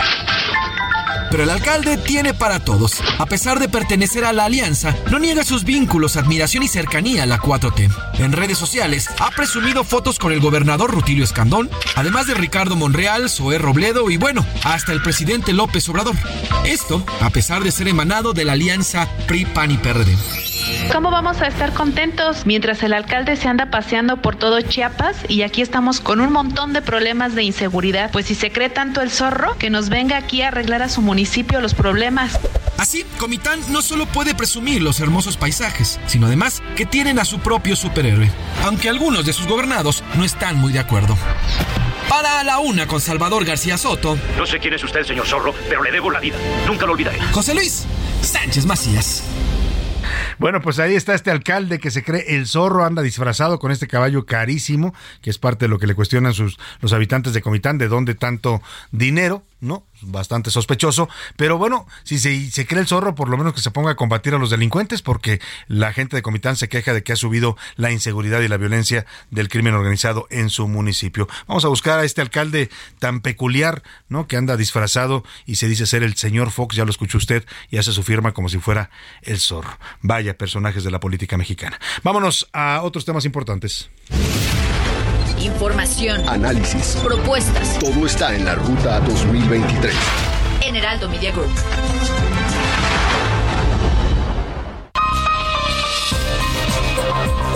Pero el alcalde tiene para todos. A pesar de pertenecer a la alianza, no niega sus vínculos, admiración y cercanía a la 4T. En redes sociales ha presumido fotos con el gobernador Rutilio Escandón, además de Ricardo Monreal, Zoé Robledo y bueno, hasta el presidente López Obrador. Esto a pesar de ser emanado de la alianza PRI, PAN y PRD. ¿Cómo vamos a estar contentos mientras el alcalde se anda paseando por todo Chiapas y aquí estamos con un montón de problemas de inseguridad? Pues si se cree tanto el zorro, que nos venga aquí a arreglar a su municipio los problemas. Así, Comitán no solo puede presumir los hermosos paisajes, sino además que tienen a su propio superhéroe, aunque algunos de sus gobernados no están muy de acuerdo. Para la una con Salvador García Soto, No sé quién es usted, señor Zorro, pero le debo la vida. Nunca lo olvidaré. José Luis Sánchez Macías. Bueno, pues ahí está este alcalde que se cree el zorro, anda disfrazado con este caballo carísimo, que es parte de lo que le cuestionan sus, los habitantes de Comitán, de dónde tanto dinero, ¿no? Bastante sospechoso, pero bueno, si se, cree el zorro, por lo menos que se ponga a combatir a los delincuentes, porque la gente de Comitán se queja de que ha subido la inseguridad y la violencia del crimen organizado en su municipio. Vamos a buscar a este alcalde tan peculiar, ¿no? Que anda disfrazado y se dice ser el señor Fox, ya lo escuchó usted, y hace su firma como si fuera el zorro. Vaya personajes de la política mexicana. Vámonos a otros temas importantes. Información. Análisis. Propuestas. Todo está en la ruta 2023. En Heraldo Media Group.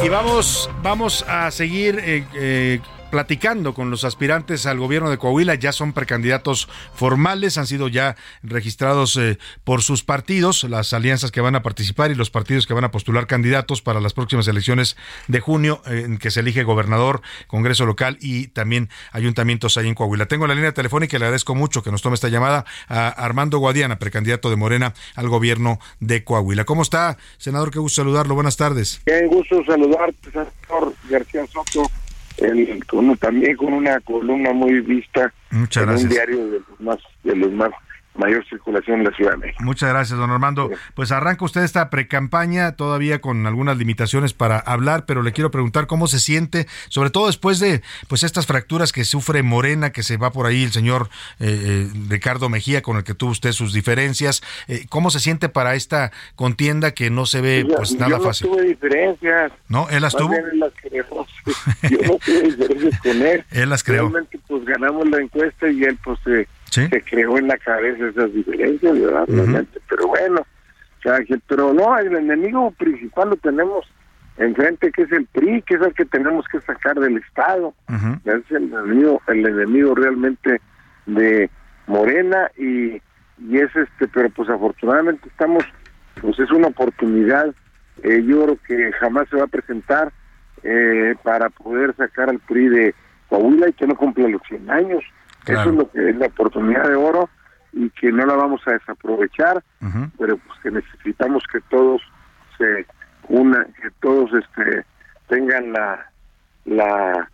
Y vamos, vamos a seguir eh, eh, platicando con los aspirantes al gobierno de Coahuila, ya son precandidatos formales, han sido ya registrados eh, por sus partidos, las alianzas que van a participar y los partidos que van a postular candidatos para las próximas elecciones de junio, en que se elige gobernador, Congreso local y también ayuntamientos ahí en Coahuila. Tengo la línea telefónica y le agradezco mucho que nos tome esta llamada a Armando Guadiana, precandidato de Morena al gobierno de Coahuila. ¿Cómo está, senador? Qué gusto saludarlo. Buenas tardes. Qué gusto saludarte, senador García Soto con, también con una columna muy vista Muchas en gracias. un diario de los más de los más mayor circulación en la Ciudad de México. Muchas gracias, don Armando. Pues arranca usted esta precampaña todavía con algunas limitaciones para hablar, pero le quiero preguntar cómo se siente, sobre todo después de pues estas fracturas que sufre Morena, que se va por ahí el señor eh, eh, Ricardo Mejía, con el que tuvo usted sus diferencias. Eh, ¿Cómo se siente para esta contienda que no se ve pues yo nada no fácil? tuve diferencias. ¿No? ¿Él las Más tuvo? él. Yo no tuve diferencias con él. Él las creó. Realmente, pues ganamos la encuesta y él, pues, se, Sí. se creó en la cabeza esas diferencias, ¿verdad? Realmente. Pero bueno, pero no, el enemigo principal lo tenemos enfrente, que es el PRI, que es el que tenemos que sacar del Estado. Es el enemigo, el enemigo realmente de Morena y, y es este, pero pues afortunadamente estamos, pues es una oportunidad, eh, yo creo que jamás se va a presentar eh, para poder sacar al PRI de Coahuila y que no cumple los 100 años. Eso es lo que es la oportunidad de oro y que no la vamos a desaprovechar, pero pues que necesitamos que todos se una, que todos este tengan la la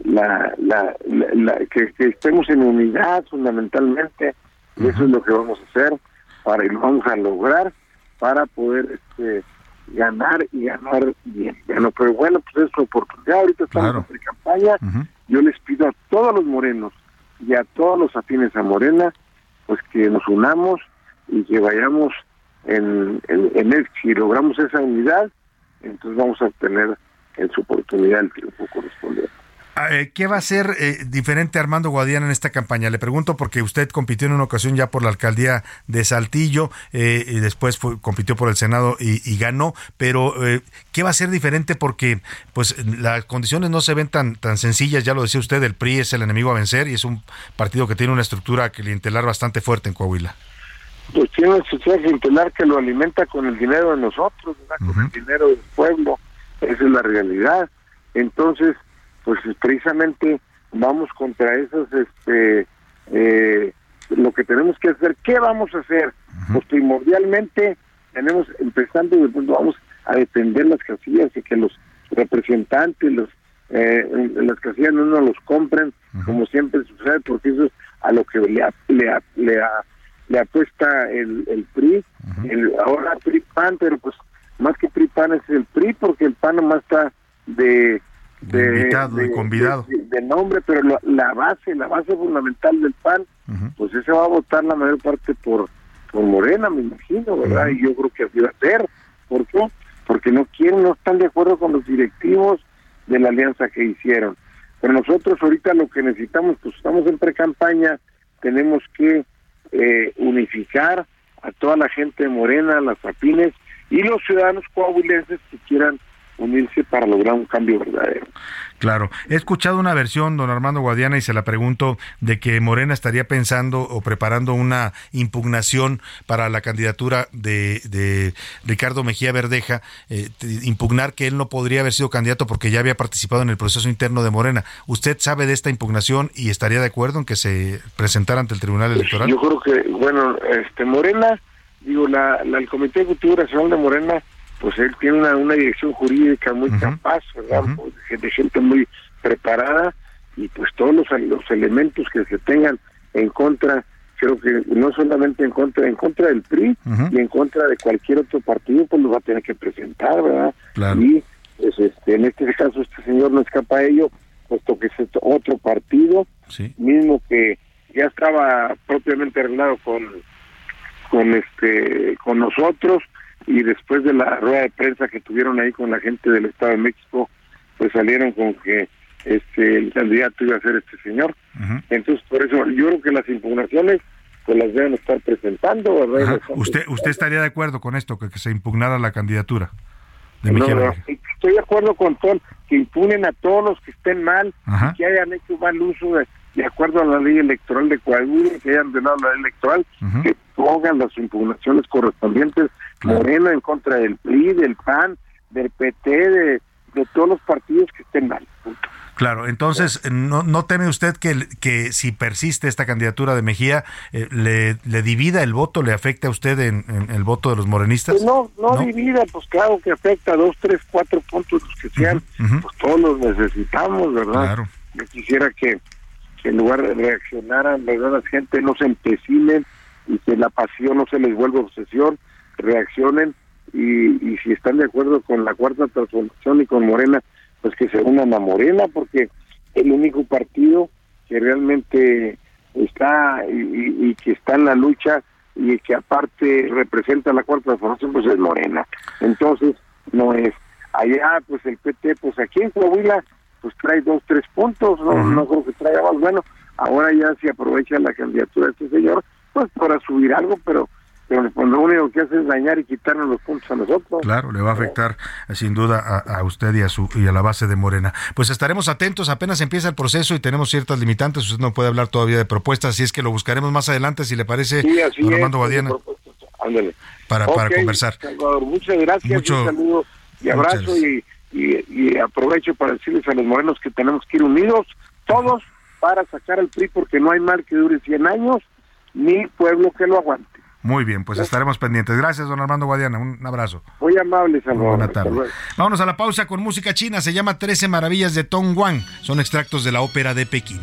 la, la, la- la- que, que estemos en unidad fundamentalmente y eso es lo que vamos a hacer para y lo vamos a lograr para poder este ganar y ganar bien. Bueno pero bueno pues es su oportunidad. Ahorita estamos en campaña. Yo les pido a todos los morenos y a todos los afines a Morena pues que nos unamos y que vayamos en, en, en el- si logramos esa unidad entonces vamos a obtener en su oportunidad el triunfo correspondiente ¿Qué va a hacer eh, diferente Armando Guadiana en esta campaña? Le pregunto porque usted compitió en una ocasión ya por la alcaldía de Saltillo eh, y después fue- compitió por el Senado y, y ganó, pero eh, ¿qué va a ser diferente? Porque pues las condiciones no se ven tan, tan sencillas, ya lo decía usted, el PRI es el enemigo a vencer y es un partido que tiene una estructura clientelar bastante fuerte en Coahuila. pues tiene una sociedad clientelar que lo alimenta con el dinero de nosotros, ¿verdad? con el dinero del pueblo, esa es la realidad. Entonces, pues precisamente vamos contra esos, este, eh, lo que tenemos que hacer, ¿qué vamos a hacer? Pues primordialmente tenemos, empezando, pues, vamos a defender las casillas y que los representantes, los eh, las casillas no nos los compren, como siempre sucede, porque eso es a lo que le, le, le, le apuesta el, el PRI, el, ahora PRI PAN, pero pues más que PRI PAN es el PRI, porque el PAN nomás está de De invitado, de convidado. de, de nombre, pero la, la base, la base fundamental del PAN, pues ese va a votar la mayor parte por, por Morena, me imagino, ¿verdad? Y yo creo que así va a ser. ¿Por qué? Porque no quieren, no están de acuerdo con los directivos de la alianza que hicieron. Pero nosotros ahorita lo que necesitamos, pues estamos en pre-campaña, tenemos que eh, unificar a toda la gente de Morena, las afines y los ciudadanos coahuilenses que quieran unirse para lograr un cambio verdadero. Claro, he escuchado una versión, don Armando Guadiana, y se la pregunto, de que Morena estaría pensando o preparando una impugnación para la candidatura de, de Ricardo Mejía Verdeja, eh, impugnar que él no podría haber sido candidato porque ya había participado en el proceso interno de Morena. ¿Usted sabe de esta impugnación y estaría de acuerdo en que se presentara ante el Tribunal Electoral? Yo creo que, bueno, este Morena, digo, la, la- el Comité Ejecutivo Nacional de Morena, pues él tiene una, una dirección jurídica muy capaz, ¿verdad? Pues, de gente muy preparada y pues todos los, los elementos que se tengan en contra, creo que no solamente en contra, en contra del PRI y en contra de cualquier otro partido, pues lo va a tener que presentar, ¿verdad? Claro. Y pues este, en este caso este señor no escapa a ello, puesto que es otro partido, mismo que ya estaba propiamente arreglado con con este con nosotros y después de la rueda de prensa que tuvieron ahí con la gente del Estado de México pues salieron con que este el candidato iba a ser este señor. Entonces por eso yo creo que las impugnaciones pues las deben estar presentando ¿verdad? ¿Usted, ¿Usted estaría de acuerdo con esto, que, que se impugnara la candidatura de No, estoy de acuerdo con Tom, que impunen a todos los que estén mal, Ajá. que hayan hecho mal uso de, de acuerdo a la ley electoral de Coahuila, que hayan violado la ley electoral, que pongan las impugnaciones correspondientes, Morena en contra del PRI, del PAN, del PT, de, de todos los partidos que estén mal. Claro, entonces, ¿no, no teme usted que, que si persiste esta candidatura de Mejía, eh, le, le divida el voto, le afecte a usted en, en el voto de los morenistas? Pues no, no, divida, pues claro que afecta dos, tres, cuatro puntos los que sean, pues todos los necesitamos, ¿verdad? Yo quisiera que, en lugar de reaccionaran, ¿verdad? La gente no se empecinen y que la pasión no se les vuelva obsesión, reaccionen y, y si están de acuerdo con la cuarta transformación y con Morena, pues que se unan a Morena, porque el único partido que realmente está y- y que está en la lucha y que aparte representa la cuarta transformación, pues es Morena. Entonces, no es allá, pues el PT, pues aquí en Coahuila, pues trae dos, tres puntos, no, no creo que traiga más. Bueno, ahora ya se aprovecha la candidatura de este señor, pues para subir algo, pero, pero pues, lo único que hace es dañar y quitarnos los puntos a nosotros. Claro, le va a afectar eh, sin duda a, a usted y a su y a la base de Morena. Pues estaremos atentos, apenas empieza el proceso y tenemos ciertas limitantes. Usted no puede hablar todavía de propuestas, así es que lo buscaremos más adelante, si le parece, Sí, así don Armando Guadiana, Ándale. para, para conversar. Salvador, muchas gracias, Mucho- un saludo y abrazo y, y, y aprovecho para decirles a los morenos que tenemos que ir unidos todos para sacar al PRI porque no hay mal que dure 100 años ni pueblo que lo aguante. Muy bien, pues estaremos pendientes. Gracias, don Armando Guadiana, un abrazo. Muy amable, Salvador. buena tarde. Vámonos a la pausa con música china. Se llama 13 Maravillas de Tong Wang. Son extractos de la ópera de Pekín.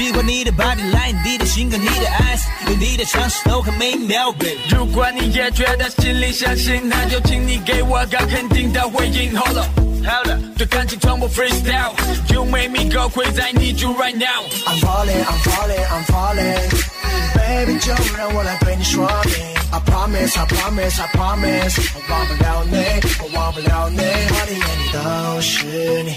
喜欢你的 body line，你的性格，你的 eyes，有你的城市都很美妙，baby。如果你也觉得心里相信，那就请你给我个肯定的回应。Hold 了，对感情从不 freestyle。You make me go crazy, I need you right now。I'm falling, I'm falling, I'm falling。Baby，就让我来对你说明。I promise, I promise, I promise。我忘不了你，我忘不了你。我的眼里都是你，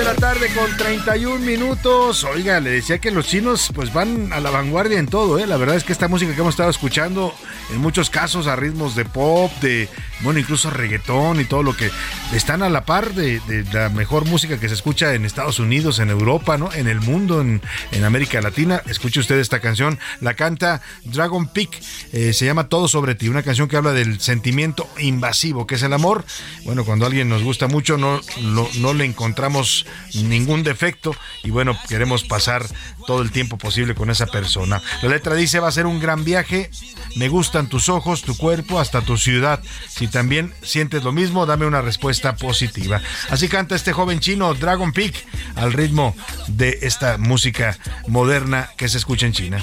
De la tarde con 31 minutos. Oiga, le decía que los chinos pues van a la vanguardia en todo, ¿eh? La verdad es que esta música que hemos estado escuchando, en muchos casos a ritmos de pop, de, bueno, incluso reggaetón y todo lo que están a la par de, de la mejor música que se escucha en Estados Unidos, en Europa, ¿no? En el mundo, en, en América Latina. Escuche usted esta canción, la canta Dragon Peak, eh, se llama Todo sobre ti, una canción que habla del sentimiento invasivo, que es el amor. Bueno, cuando alguien nos gusta mucho, no, no, no le encontramos ningún defecto y bueno, queremos pasar todo el tiempo posible con esa persona. La letra dice, va a ser un gran viaje, me gustan tus ojos, tu cuerpo, hasta tu ciudad. Si también sientes lo mismo, dame una respuesta positiva. Así canta este joven chino, Dragon Peak, al ritmo de esta música moderna que se escucha en China.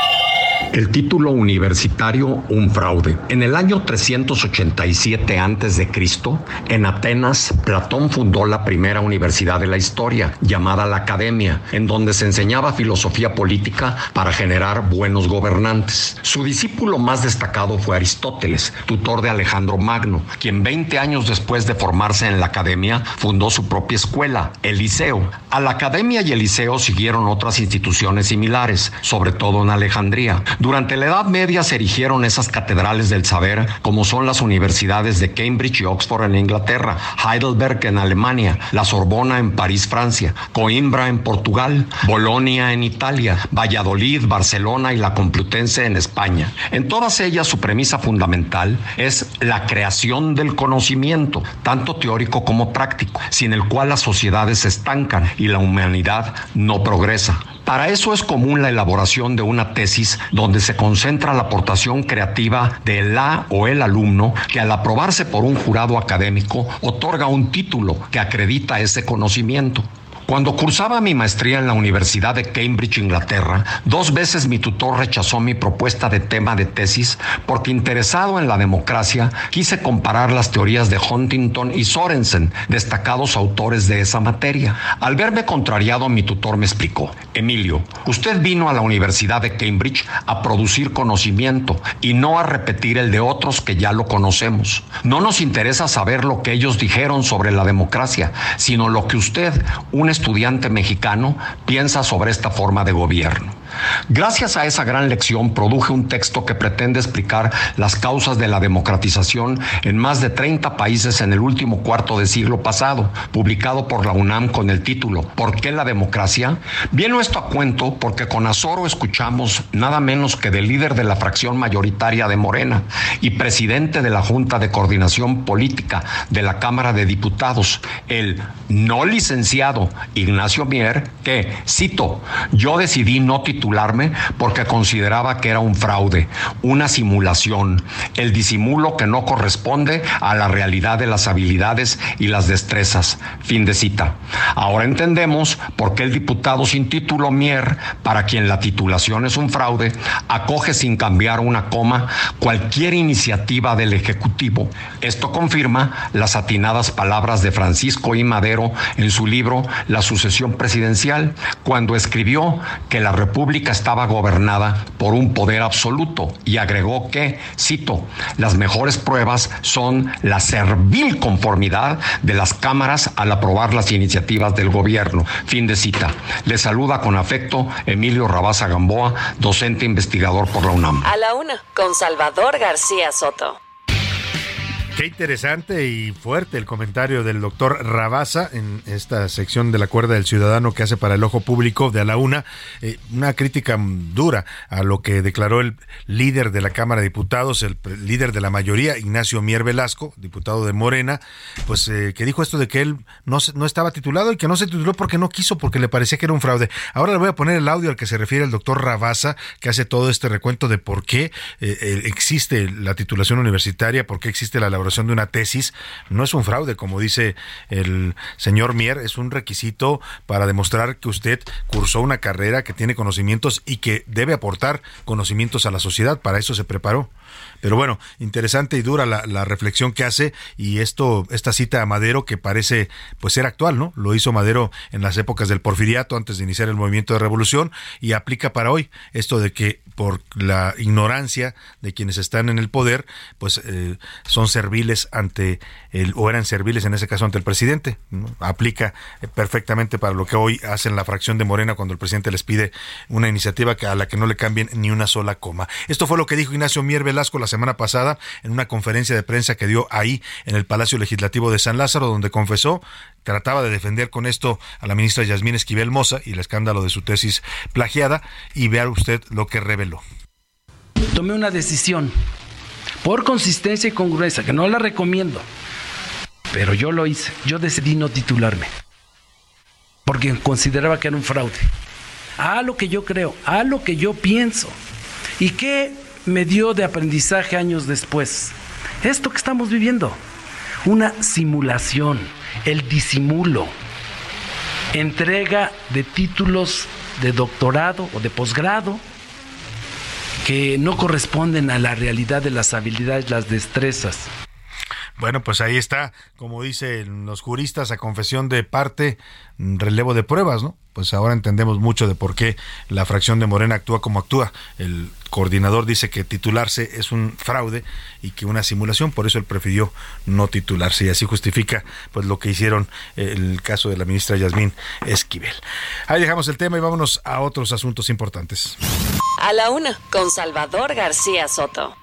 El título universitario un fraude. En el año 387 a.C., en Atenas, Platón fundó la primera universidad de la historia, llamada la Academia, en donde se enseñaba filosofía política para generar buenos gobernantes. Su discípulo más destacado fue Aristóteles, tutor de Alejandro Magno, quien 20 años después de formarse en la Academia fundó su propia escuela, el Liceo. A la Academia y el Liceo siguieron otras instituciones similares, sobre todo en Alejandría. Durante la Edad Media se erigieron esas catedrales del saber, como son las universidades de Cambridge y Oxford en Inglaterra, Heidelberg en Alemania, la Sorbona en París, Francia, Coimbra en Portugal, Bolonia en Italia, Valladolid, Barcelona y la Complutense en España. En todas ellas su premisa fundamental es la creación del conocimiento, tanto teórico como práctico, sin el cual las sociedades se estancan y la humanidad no progresa. Para eso es común la elaboración de una tesis donde se concentra la aportación creativa de la o el alumno que al aprobarse por un jurado académico otorga un título que acredita ese conocimiento. Cuando cursaba mi maestría en la Universidad de Cambridge, Inglaterra, dos veces mi tutor rechazó mi propuesta de tema de tesis porque interesado en la democracia quise comparar las teorías de Huntington y Sorensen, destacados autores de esa materia. Al verme contrariado, mi tutor me explicó, Emilio, usted vino a la Universidad de Cambridge a producir conocimiento y no a repetir el de otros que ya lo conocemos. No nos interesa saber lo que ellos dijeron sobre la democracia, sino lo que usted, un estudiante mexicano piensa sobre esta forma de gobierno. Gracias a esa gran lección produje un texto que pretende explicar las causas de la democratización en más de 30 países en el último cuarto de siglo pasado, publicado por la UNAM con el título ¿Por qué la democracia? Viene esto a cuento porque con azoro escuchamos nada menos que del líder de la fracción mayoritaria de Morena y presidente de la Junta de Coordinación Política de la Cámara de Diputados, el no licenciado Ignacio Mier, que, cito, yo decidí no titularme porque consideraba que era un fraude, una simulación, el disimulo que no corresponde a la realidad de las habilidades y las destrezas. Fin de cita. Ahora entendemos por qué el diputado sin título Mier, para quien la titulación es un fraude, acoge sin cambiar una coma cualquier iniciativa del Ejecutivo. Esto confirma las atinadas palabras de Francisco I. Madero en su libro La sucesión presidencial, cuando escribió que la República estaba gobernada por un poder absoluto y agregó que, cito, las mejores pruebas son la servil conformidad de las cámaras al aprobar las iniciativas del gobierno. Fin de cita. Le saluda con afecto Emilio Rabaza Gamboa, docente investigador por la UNAM. A la una, con Salvador García Soto. Qué interesante y fuerte el comentario del doctor Rabasa en esta sección de la cuerda del ciudadano que hace para el ojo público de a la una. Eh, una crítica dura a lo que declaró el líder de la Cámara de Diputados, el líder de la mayoría, Ignacio Mier Velasco, diputado de Morena, pues eh, que dijo esto de que él no, no estaba titulado y que no se tituló porque no quiso, porque le parecía que era un fraude. Ahora le voy a poner el audio al que se refiere el doctor Rabasa, que hace todo este recuento de por qué eh, existe la titulación universitaria, por qué existe la elaboración de una tesis no es un fraude, como dice el señor Mier, es un requisito para demostrar que usted cursó una carrera, que tiene conocimientos y que debe aportar conocimientos a la sociedad. Para eso se preparó. Pero bueno, interesante y dura la, la, reflexión que hace y esto, esta cita a Madero que parece pues ser actual, ¿no? Lo hizo Madero en las épocas del porfiriato antes de iniciar el movimiento de revolución y aplica para hoy esto de que por la ignorancia de quienes están en el poder, pues eh, son serviles ante el, o eran serviles en ese caso ante el presidente. Aplica eh, perfectamente para lo que hoy hacen la fracción de Morena cuando el presidente les pide una iniciativa a la que no le cambien ni una sola coma. Esto fue lo que dijo Ignacio Mier Velasco la semana pasada en una conferencia de prensa que dio ahí en el Palacio Legislativo de San Lázaro, donde confesó trataba de defender con esto a la ministra Yasmín Esquivel Moza y el escándalo de su tesis plagiada y vea usted lo que reveló. Tomé una decisión por consistencia y congruencia, que no la recomiendo, pero yo lo hice. Yo decidí no titularme porque consideraba que era un fraude. A lo que yo creo, a lo que yo pienso. ¿Y qué me dio de aprendizaje años después? Esto que estamos viviendo, una simulación el disimulo, entrega de títulos de doctorado o de posgrado que no corresponden a la realidad de las habilidades, las destrezas. Bueno, pues ahí está, como dicen los juristas, a confesión de parte, mm, relevo de pruebas, ¿no? Pues ahora entendemos mucho de por qué la fracción de Morena actúa como actúa. El coordinador dice que titularse es un fraude y que una simulación, por eso él prefirió no titularse y así justifica pues lo que hicieron el caso de la ministra Yasmín Esquivel. Ahí dejamos el tema y vámonos a otros asuntos importantes. A la una, con Salvador García Soto.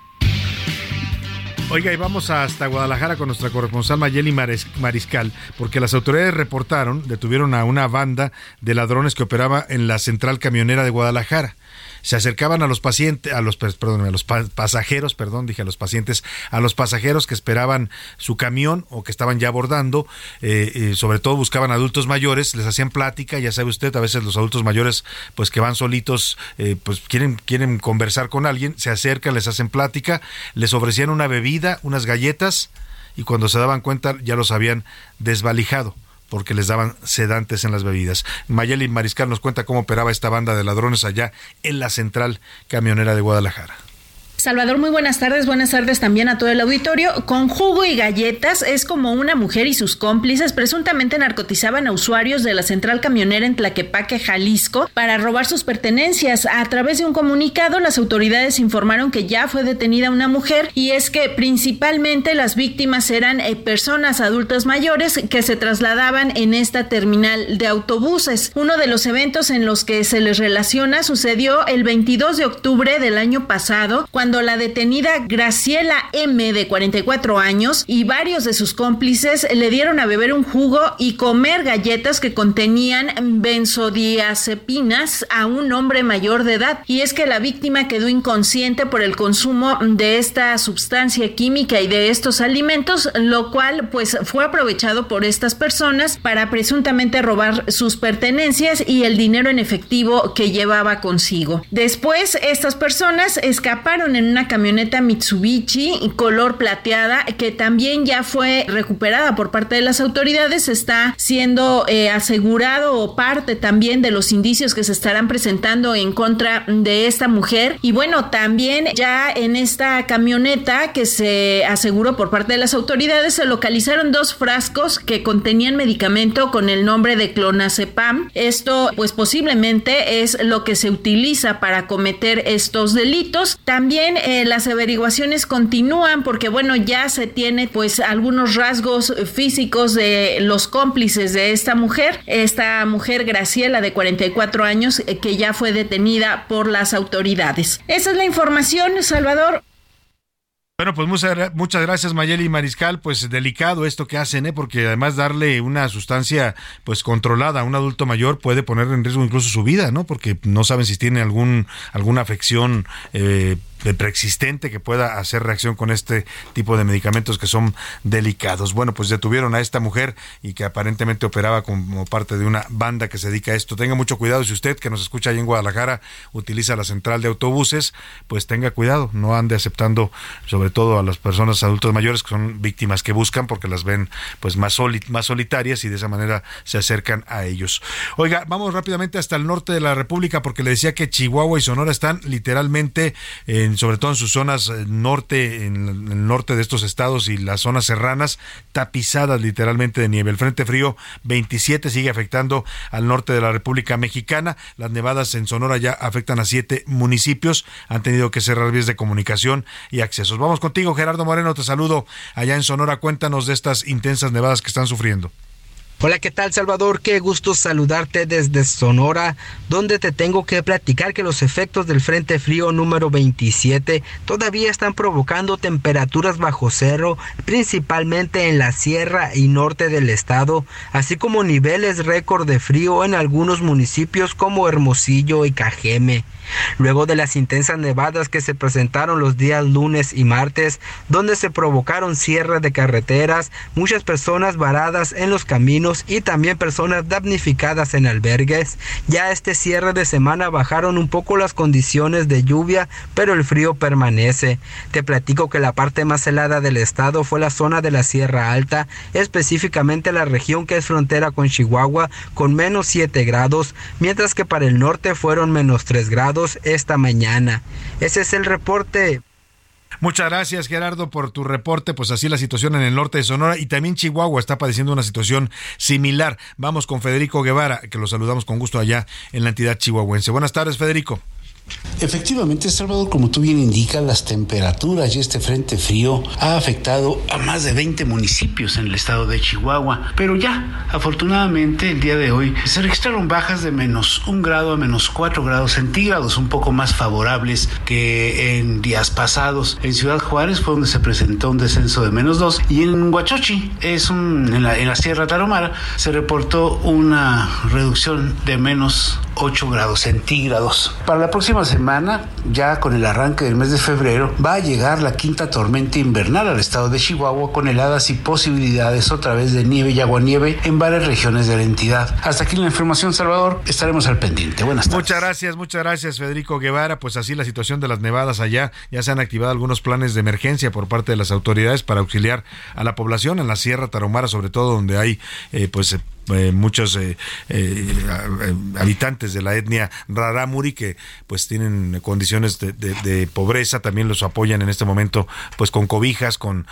Oiga, y vamos hasta Guadalajara con nuestra corresponsal Mayeli Mariscal, porque las autoridades reportaron, detuvieron a una banda de ladrones que operaba en la central camionera de Guadalajara se acercaban a los pacientes, a los, perdón, a los pasajeros, perdón, dije a los pacientes, a los pasajeros que esperaban su camión o que estaban ya abordando, eh, sobre todo buscaban adultos mayores, les hacían plática, ya sabe usted, a veces los adultos mayores, pues que van solitos, eh, pues quieren, quieren conversar con alguien, se acercan, les hacen plática, les ofrecían una bebida, unas galletas, y cuando se daban cuenta ya los habían desvalijado porque les daban sedantes en las bebidas. Mayeli Mariscal nos cuenta cómo operaba esta banda de ladrones allá en la central camionera de Guadalajara. Salvador, muy buenas tardes. Buenas tardes también a todo el auditorio. Con jugo y galletas es como una mujer y sus cómplices presuntamente narcotizaban a usuarios de la central camionera en Tlaquepaque, Jalisco, para robar sus pertenencias. A través de un comunicado, las autoridades informaron que ya fue detenida una mujer y es que principalmente las víctimas eran eh, personas adultas mayores que se trasladaban en esta terminal de autobuses. Uno de los eventos en los que se les relaciona sucedió el 22 de octubre del año pasado, cuando cuando la detenida Graciela M de 44 años y varios de sus cómplices le dieron a beber un jugo y comer galletas que contenían benzodiazepinas a un hombre mayor de edad. Y es que la víctima quedó inconsciente por el consumo de esta sustancia química y de estos alimentos, lo cual pues fue aprovechado por estas personas para presuntamente robar sus pertenencias y el dinero en efectivo que llevaba consigo. Después estas personas escaparon en una camioneta Mitsubishi color plateada que también ya fue recuperada por parte de las autoridades. Está siendo eh, asegurado o parte también de los indicios que se estarán presentando en contra de esta mujer. Y bueno, también ya en esta camioneta que se aseguró por parte de las autoridades se localizaron dos frascos que contenían medicamento con el nombre de clonazepam. Esto pues posiblemente es lo que se utiliza para cometer estos delitos. También eh, las averiguaciones continúan porque bueno, ya se tiene pues algunos rasgos físicos de los cómplices de esta mujer, esta mujer Graciela de 44 años eh, que ya fue detenida por las autoridades. Esa es la información, Salvador. Bueno, pues muchas, muchas gracias Mayeli Mariscal, pues delicado esto que hacen, ¿eh? porque además darle una sustancia pues controlada a un adulto mayor puede poner en riesgo incluso su vida, ¿no? Porque no saben si tiene algún alguna afección eh, preexistente que pueda hacer reacción con este tipo de medicamentos que son delicados. Bueno, pues detuvieron a esta mujer y que aparentemente operaba como parte de una banda que se dedica a esto. Tenga mucho cuidado si usted que nos escucha ahí en Guadalajara utiliza la central de autobuses, pues tenga cuidado, no ande aceptando sobre todo a las personas adultos mayores que son víctimas que buscan porque las ven pues más, más solitarias y de esa manera se acercan a ellos. Oiga, vamos rápidamente hasta el norte de la República porque le decía que Chihuahua y Sonora están literalmente en sobre todo en sus zonas eh, norte, en el norte de estos estados y las zonas serranas, tapizadas literalmente de nieve. El Frente Frío 27 sigue afectando al norte de la República Mexicana. Las nevadas en Sonora ya afectan a siete municipios. Han tenido que cerrar vías de comunicación y accesos. Vamos contigo, Gerardo Moreno. Te saludo allá en Sonora. Cuéntanos de estas intensas nevadas que están sufriendo. Hola, ¿qué tal Salvador? Qué gusto saludarte desde Sonora, donde te tengo que platicar que los efectos del Frente Frío número 27 todavía están provocando temperaturas bajo cero, principalmente en la sierra y norte del estado, así como niveles récord de frío en algunos municipios como Hermosillo y Cajeme. Luego de las intensas nevadas que se presentaron los días lunes y martes, donde se provocaron cierres de carreteras, muchas personas varadas en los caminos y también personas damnificadas en albergues, ya este cierre de semana bajaron un poco las condiciones de lluvia, pero el frío permanece. Te platico que la parte más helada del estado fue la zona de la Sierra Alta, específicamente la región que es frontera con Chihuahua, con menos 7 grados, mientras que para el norte fueron menos 3 grados esta mañana. Ese es el reporte. Muchas gracias Gerardo por tu reporte. Pues así la situación en el norte de Sonora y también Chihuahua está padeciendo una situación similar. Vamos con Federico Guevara, que lo saludamos con gusto allá en la entidad chihuahuense. Buenas tardes, Federico. Efectivamente, Salvador, como tú bien indicas, las temperaturas y este frente frío ha afectado a más de 20 municipios en el estado de Chihuahua. Pero ya, afortunadamente, el día de hoy se registraron bajas de menos un grado a menos 4 grados centígrados, un poco más favorables que en días pasados. En Ciudad Juárez fue donde se presentó un descenso de menos 2 y en Huachochi, es un, en, la, Sierra Tarahumara, se reportó una reducción de menos 8 grados centígrados. Para la próxima semana, ya con el arranque del mes de febrero, va a llegar la quinta tormenta invernal al estado de Chihuahua con heladas y posibilidades otra vez de nieve y aguanieve en varias regiones de la entidad. Hasta aquí la información, Salvador. Estaremos al pendiente. Buenas tardes. Muchas gracias, muchas gracias, Federico Guevara. Pues así la situación de las nevadas allá. Ya se han activado algunos planes de emergencia por parte de las autoridades para auxiliar a la población en la Sierra Tarahumara, sobre todo donde hay eh, pues eh, muchos eh, eh, habitantes de la etnia Raramuri que pues tienen condiciones de, de, pobreza, también los apoyan en este momento pues con cobijas, con,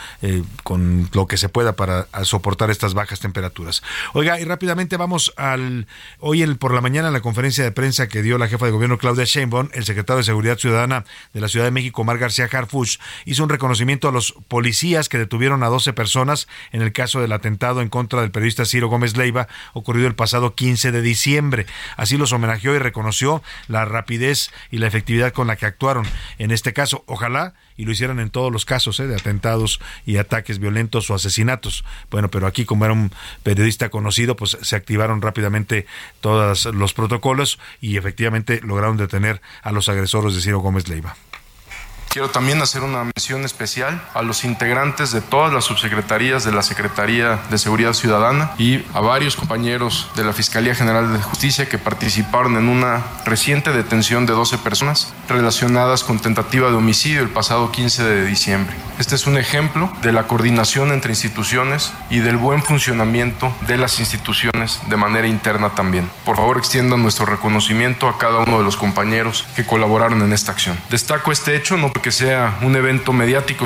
con lo que se pueda para soportar estas bajas temperaturas. Oiga, y rápidamente vamos al hoy el, por la mañana la conferencia de prensa que dio la jefa de gobierno Claudia Sheinbaum, el secretario de Seguridad Ciudadana de la Ciudad de México, Mar García Harfuch, hizo un reconocimiento a los policías que detuvieron a 12 personas en el caso del atentado en contra del periodista Ciro Gómez Leiva ocurrido el pasado 15 de diciembre. Así los homenajeó y reconoció la rapidez y la efectividad con la que actuaron en este caso. Ojalá y lo hicieran en todos los casos ¿eh? de atentados y ataques violentos o asesinatos. Bueno, pero aquí como era un periodista conocido, pues se activaron rápidamente todos los protocolos y efectivamente lograron detener a los agresores de Ciro Gómez Leiva. Quiero también hacer una mención especial a los integrantes de todas las subsecretarías de la Secretaría de Seguridad Ciudadana y a varios compañeros de la Fiscalía General de Justicia que participaron en una reciente detención de 12 personas relacionadas con tentativa de homicidio el pasado 15 de diciembre. Este es un ejemplo de la coordinación entre instituciones y del buen funcionamiento de las instituciones de manera interna también. Por favor, extiendan nuestro reconocimiento a cada uno de los compañeros que colaboraron en esta acción. Destaco este hecho no porque sea un evento mediático.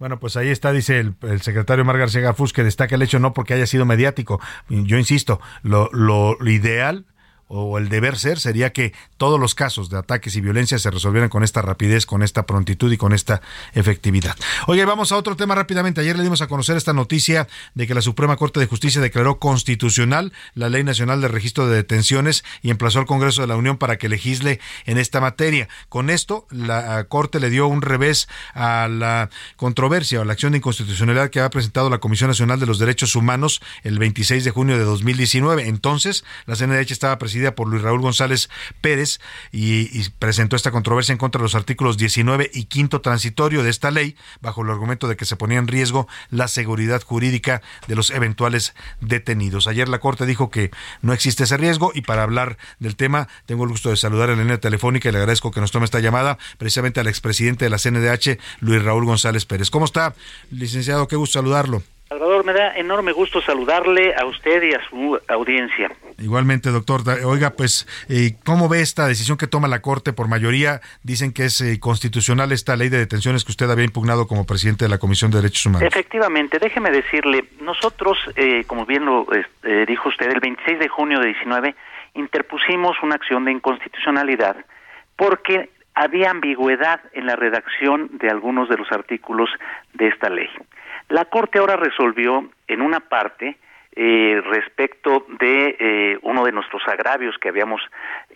Bueno, pues ahí está, dice el, secretario Mar García Gafús, que destaca el hecho no porque haya sido mediático. Yo insisto, lo, lo ideal o el deber ser sería que todos los casos de ataques y violencia se resolvieran con esta rapidez, con esta prontitud y con esta efectividad. Oye, vamos a otro tema rápidamente. Ayer le dimos a conocer esta noticia de que la Suprema Corte de Justicia declaró constitucional la Ley Nacional de Registro de Detenciones y emplazó al Congreso de la Unión para que legisle en esta materia. Con esto, la Corte le dio un revés a la controversia o la acción de inconstitucionalidad que ha presentado la Comisión Nacional de los Derechos Humanos el 26 de junio de 2019. Entonces, la CNDH estaba presidida por Luis Raúl González Pérez y, y, presentó esta controversia en contra de los artículos 19 y quinto transitorio de esta ley bajo el argumento de que se ponía en riesgo la seguridad jurídica de los eventuales detenidos. Ayer la Corte dijo que no existe ese riesgo y para hablar del tema tengo el gusto de saludar en la línea telefónica y le agradezco que nos tome esta llamada precisamente al expresidente de la CNDH, Luis Raúl González Pérez. ¿Cómo está, licenciado? Qué gusto saludarlo. Salvador, me da enorme gusto saludarle a usted y a su audiencia. Igualmente, doctor. Oiga, pues, eh, ¿cómo ve esta decisión que toma la Corte? Por mayoría dicen que es eh, constitucional esta ley de detenciones que usted había impugnado como presidente de la Comisión de Derechos Humanos. Efectivamente, déjeme decirle, nosotros, eh, como bien lo eh, dijo usted, el 26 de junio de 19 interpusimos una acción de inconstitucionalidad porque había ambigüedad en la redacción de algunos de los artículos de esta ley. La Corte ahora resolvió en una parte eh, respecto de eh, uno de nuestros agravios que habíamos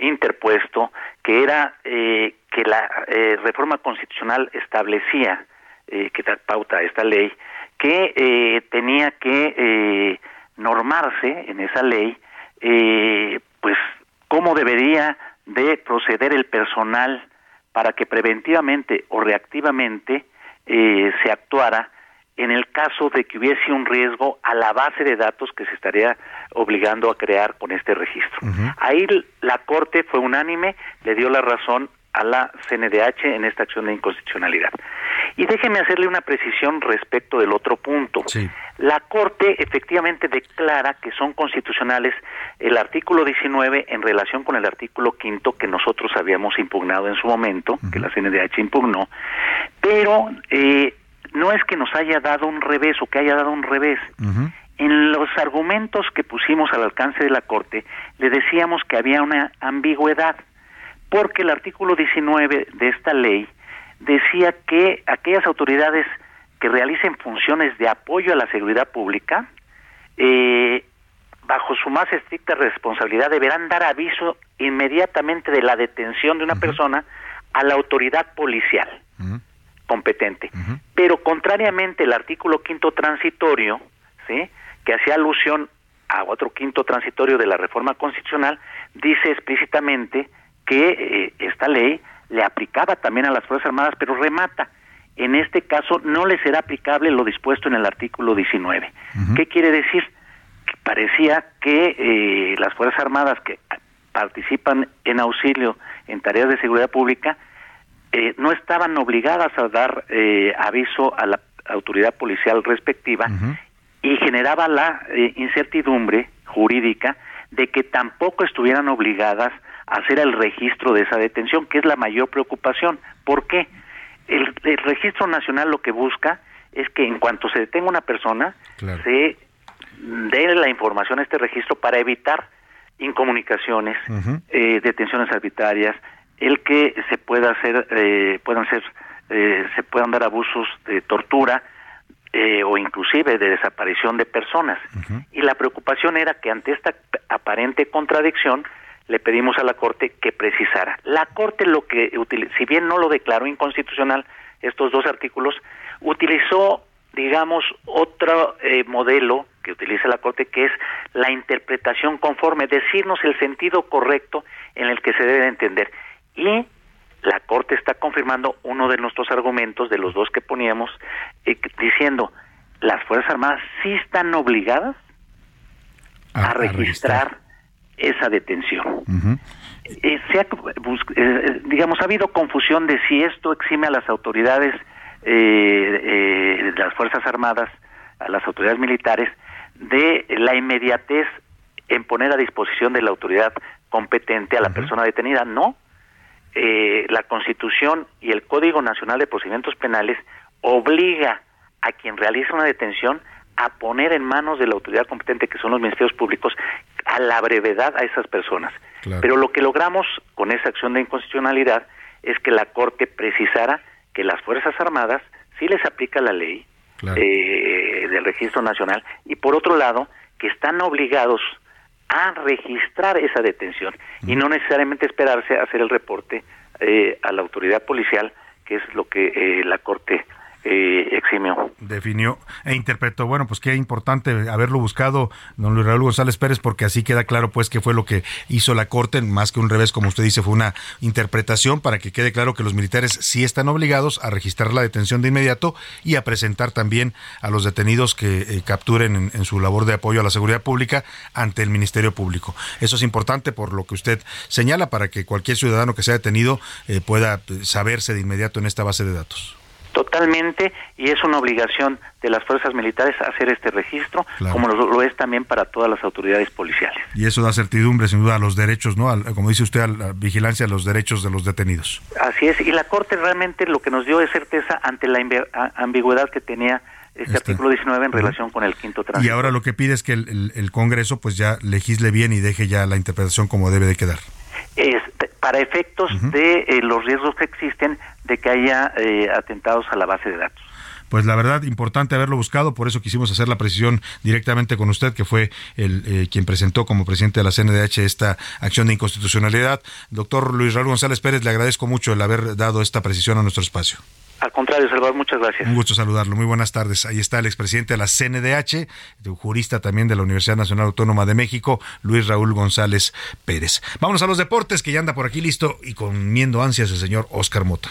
interpuesto, que era eh, que la eh, reforma constitucional establecía, que da pauta esta ley, que tenía que normarse en esa ley, pues cómo debería de proceder el personal para que preventivamente o reactivamente se actuara en el caso de que hubiese un riesgo a la base de datos que se estaría obligando a crear con este registro. Uh -huh. Ahí la Corte fue unánime, le dio la razón a la CNDH en esta acción de inconstitucionalidad. Y déjeme hacerle una precisión respecto del otro punto. La Corte efectivamente declara que son constitucionales el artículo 19 en relación con el artículo quinto que nosotros habíamos impugnado en su momento, que la CNDH impugnó, pero eh, no es que nos haya dado un revés o que haya dado un revés. En los argumentos que pusimos al alcance de la Corte, le decíamos que había una ambigüedad, porque el artículo 19 de esta ley decía que aquellas autoridades que realicen funciones de apoyo a la seguridad pública, eh, bajo su más estricta responsabilidad, deberán dar aviso inmediatamente de la detención de una persona a la autoridad policial competente. Pero contrariamente el artículo quinto transitorio, ¿sí? que hacía alusión a otro quinto transitorio de la reforma constitucional, dice explícitamente que eh, esta ley le aplicaba también a las Fuerzas Armadas, pero remata. En este caso no le será aplicable lo dispuesto en el artículo 19. ¿Qué quiere decir? Que parecía que eh, las Fuerzas Armadas que participan en auxilio en tareas de seguridad pública eh, no estaban obligadas a dar eh, aviso a la autoridad policial respectiva y generaba la incertidumbre jurídica de que tampoco estuvieran obligadas hacer el registro de esa detención, que es la mayor preocupación. ¿Por qué? El, registro nacional lo que busca es que en cuanto se detenga una persona, se dé la información a este registro para evitar incomunicaciones, eh, detenciones arbitrarias, el que se pueda hacer, eh, puedan ser, eh, se puedan dar abusos de tortura o inclusive de desaparición de personas. Y la preocupación era que ante esta aparente contradicción, le pedimos a la Corte que precisara. La Corte lo que si bien no lo declaró inconstitucional estos dos artículos, utilizó digamos otro eh, modelo que utiliza la Corte que es la interpretación conforme, decirnos el sentido correcto en el que se debe entender. Y la Corte está confirmando uno de nuestros argumentos, de los dos que poníamos, eh, diciendo, las Fuerzas Armadas sí están obligadas a, registrar esa detención. Eh, se ha, eh, digamos, ha habido confusión de si esto exime a las autoridades eh, de las Fuerzas Armadas, a las autoridades militares, de la inmediatez en poner a disposición de la autoridad competente a la persona detenida. No. La Constitución y el Código Nacional de Procedimientos Penales obliga a quien realiza una detención a poner en manos de la autoridad competente, que son los ministerios públicos, a la brevedad a esas personas. Pero lo que logramos con esa acción de inconstitucionalidad es que la Corte precisara que las Fuerzas Armadas sí les aplica la ley eh, del registro nacional y por otro lado que están obligados a registrar esa detención y no necesariamente esperarse a hacer el reporte eh, a la autoridad policial, que es lo que eh, la Corte eh, eximió. Definió e interpretó. Bueno, pues qué importante haberlo buscado, don Luis Raúl González Pérez, porque así queda claro pues que fue lo que hizo la Corte, más que un revés, como usted dice, fue una interpretación para que quede claro que los militares sí están obligados a registrar la detención de inmediato y a presentar también a los detenidos que eh, capturen en, su labor de apoyo a la seguridad pública ante el Ministerio Público. Eso es importante por lo que usted señala para que cualquier ciudadano que sea detenido eh, pueda saberse de inmediato en esta base de datos. Totalmente, y es una obligación de las fuerzas militares hacer este registro, como lo, es también para todas las autoridades policiales. Y eso da certidumbre, sin duda, a los derechos, ¿no? como dice usted, a la vigilancia a los derechos de los detenidos. Así es, y la Corte realmente lo que nos dio es certeza ante la ambigüedad que tenía este, este artículo 19 en relación con el quinto tránsito. Y ahora lo que pide es que el, el Congreso pues ya legisle bien y deje ya la interpretación como debe de quedar es para efectos de eh, los riesgos que existen de que haya eh, atentados a la base de datos. Pues la verdad, importante haberlo buscado, por eso quisimos hacer la precisión directamente con usted, que fue el eh, quien presentó como presidente de la CNDH esta acción de inconstitucionalidad. Doctor Luis Raúl González Pérez, le agradezco mucho el haber dado esta precisión a nuestro espacio. Al contrario, Salvador, muchas gracias. Un gusto saludarlo. Muy buenas tardes. Ahí está el expresidente de la CNDH, jurista también de la Universidad Nacional Autónoma de México, Luis Raúl González Pérez. Vámonos a los deportes, que ya anda por aquí listo y comiendo ansias el señor Oscar Mota.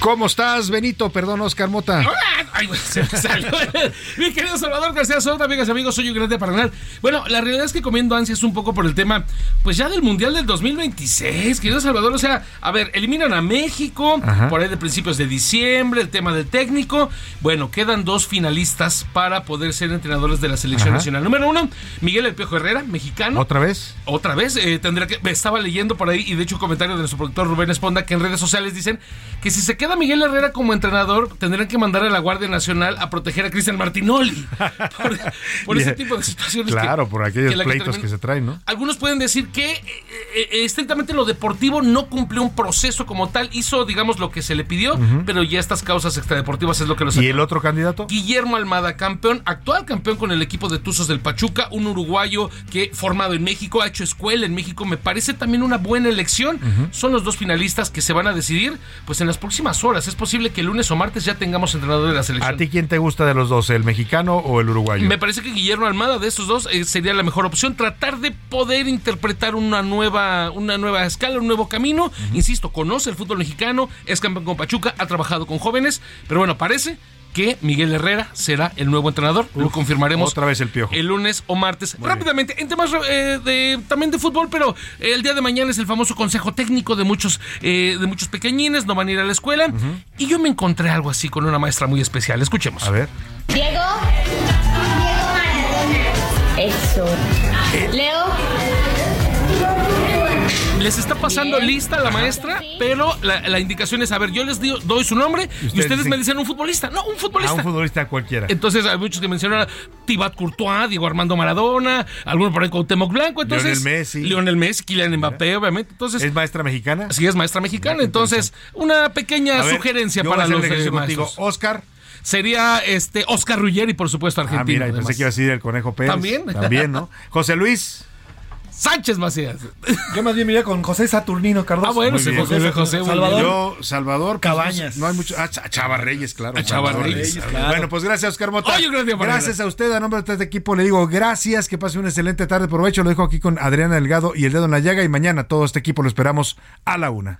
¿Cómo estás, Benito? Perdón, Oscar Mota. Hola, Ay, se me salió. Mi querido Salvador García Soto, amigas y amigos, soy un grande para ganar. Bueno, la realidad es que comiendo ansias un poco por el tema, pues ya del Mundial del 2026, querido Salvador. O sea, a ver, eliminan a México Ajá. por ahí de principios de diciembre, el tema del técnico. Bueno, quedan dos finalistas para poder ser entrenadores de la selección Ajá. nacional. Número uno, Miguel El Piojo Herrera, mexicano. ¿Otra vez? Otra vez, eh, tendría que. me Estaba leyendo por ahí, y de hecho, un comentario de nuestro productor Rubén Esponda, que en redes sociales dicen que si se queda Miguel Herrera como entrenador, tendrían que mandar a la Guardia Nacional a proteger a Cristian Martinoli. Por, por ese tipo de situaciones. Claro, que- por aquellos que pleitos que se traen, ¿no? Algunos pueden decir que eh, eh, estrictamente lo deportivo no cumplió un proceso como tal, hizo, digamos, lo que se le pidió, pero ya estas causas extradeportivas es lo que los ¿Y el otro candidato? Guillermo Almada, campeón, actual campeón con el equipo de Tuzos del Pachuca, un uruguayo que formado en México, ha hecho escuela en México, me parece también una buena elección. Son los dos finalistas que se van a decidir pues en las próximas horas. Es posible que el lunes o martes ya tengamos entrenador de la selección. ¿A ti quién te gusta de los dos, el mexicano o el uruguayo? Me parece que Guillermo Almada de estos dos eh, sería la mejor opción. Tratar de poder interpretar una nueva, una nueva escala, un nuevo camino. Insisto, conoce el fútbol mexicano, es campeón con Pachuca, ha trabajado con jóvenes, pero bueno, parece que Miguel Herrera será el nuevo entrenador. Lo confirmaremos Otra vez el piojo. el lunes o martes. Rápidamente, en temas eh, de, también de fútbol, pero eh, el día de mañana es el famoso consejo técnico de muchos, eh, de muchos pequeñines, no van a ir a la escuela. Y yo me encontré algo así con una maestra muy especial. Escuchemos. A ver. Diego. Diego Maradona. Eso. Leo. Les está pasando lista la maestra, pero la, la indicación es, a ver, yo les digo- doy su nombre y ustedes, ustedes me dicen- un futbolista. No, un A futbolista. un futbolista cualquiera. Entonces hay muchos que mencionan a Thibaut Courtois, Diego Armando Maradona, algunos por ahí con Temoc Blanco, entonces Lionel Messi. Lionel Messi, Kylian Mbappé, obviamente. Entonces ¿Es maestra mexicana? Sí, es maestra mexicana. Entonces, una pequeña ver, sugerencia yo voy a para hacer los eh, contigo. maestros. Oscar. Sería este Oscar Ruggeri, por supuesto, Ah, argentino. mira, y pensé que iba a decir el Conejo Pérez. ¿También? También, ¿no? José Luis. Sánchez Macías. Yo más bien me iría con José Saturnino Cardoso. Ah, bueno, sí. José, José, Salvador. Yo, Salvador. pues, Cabañas. No hay mucho. Ah, Ch- Chava Reyes, claro. A Chava Salvador Reyes, Reyes. claro. Bueno, pues gracias, Oscar Mota. Oye, gracias, gracias a usted, a nombre de este equipo, le digo gracias, que pase una excelente tarde. Provecho, lo dejo aquí con Adriana Delgado y el dedo en la llaga. Y mañana todo este equipo lo esperamos a la una.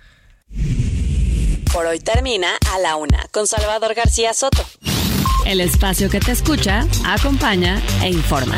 Por hoy termina a la una con Salvador García Soto. El espacio que te escucha, acompaña e informa.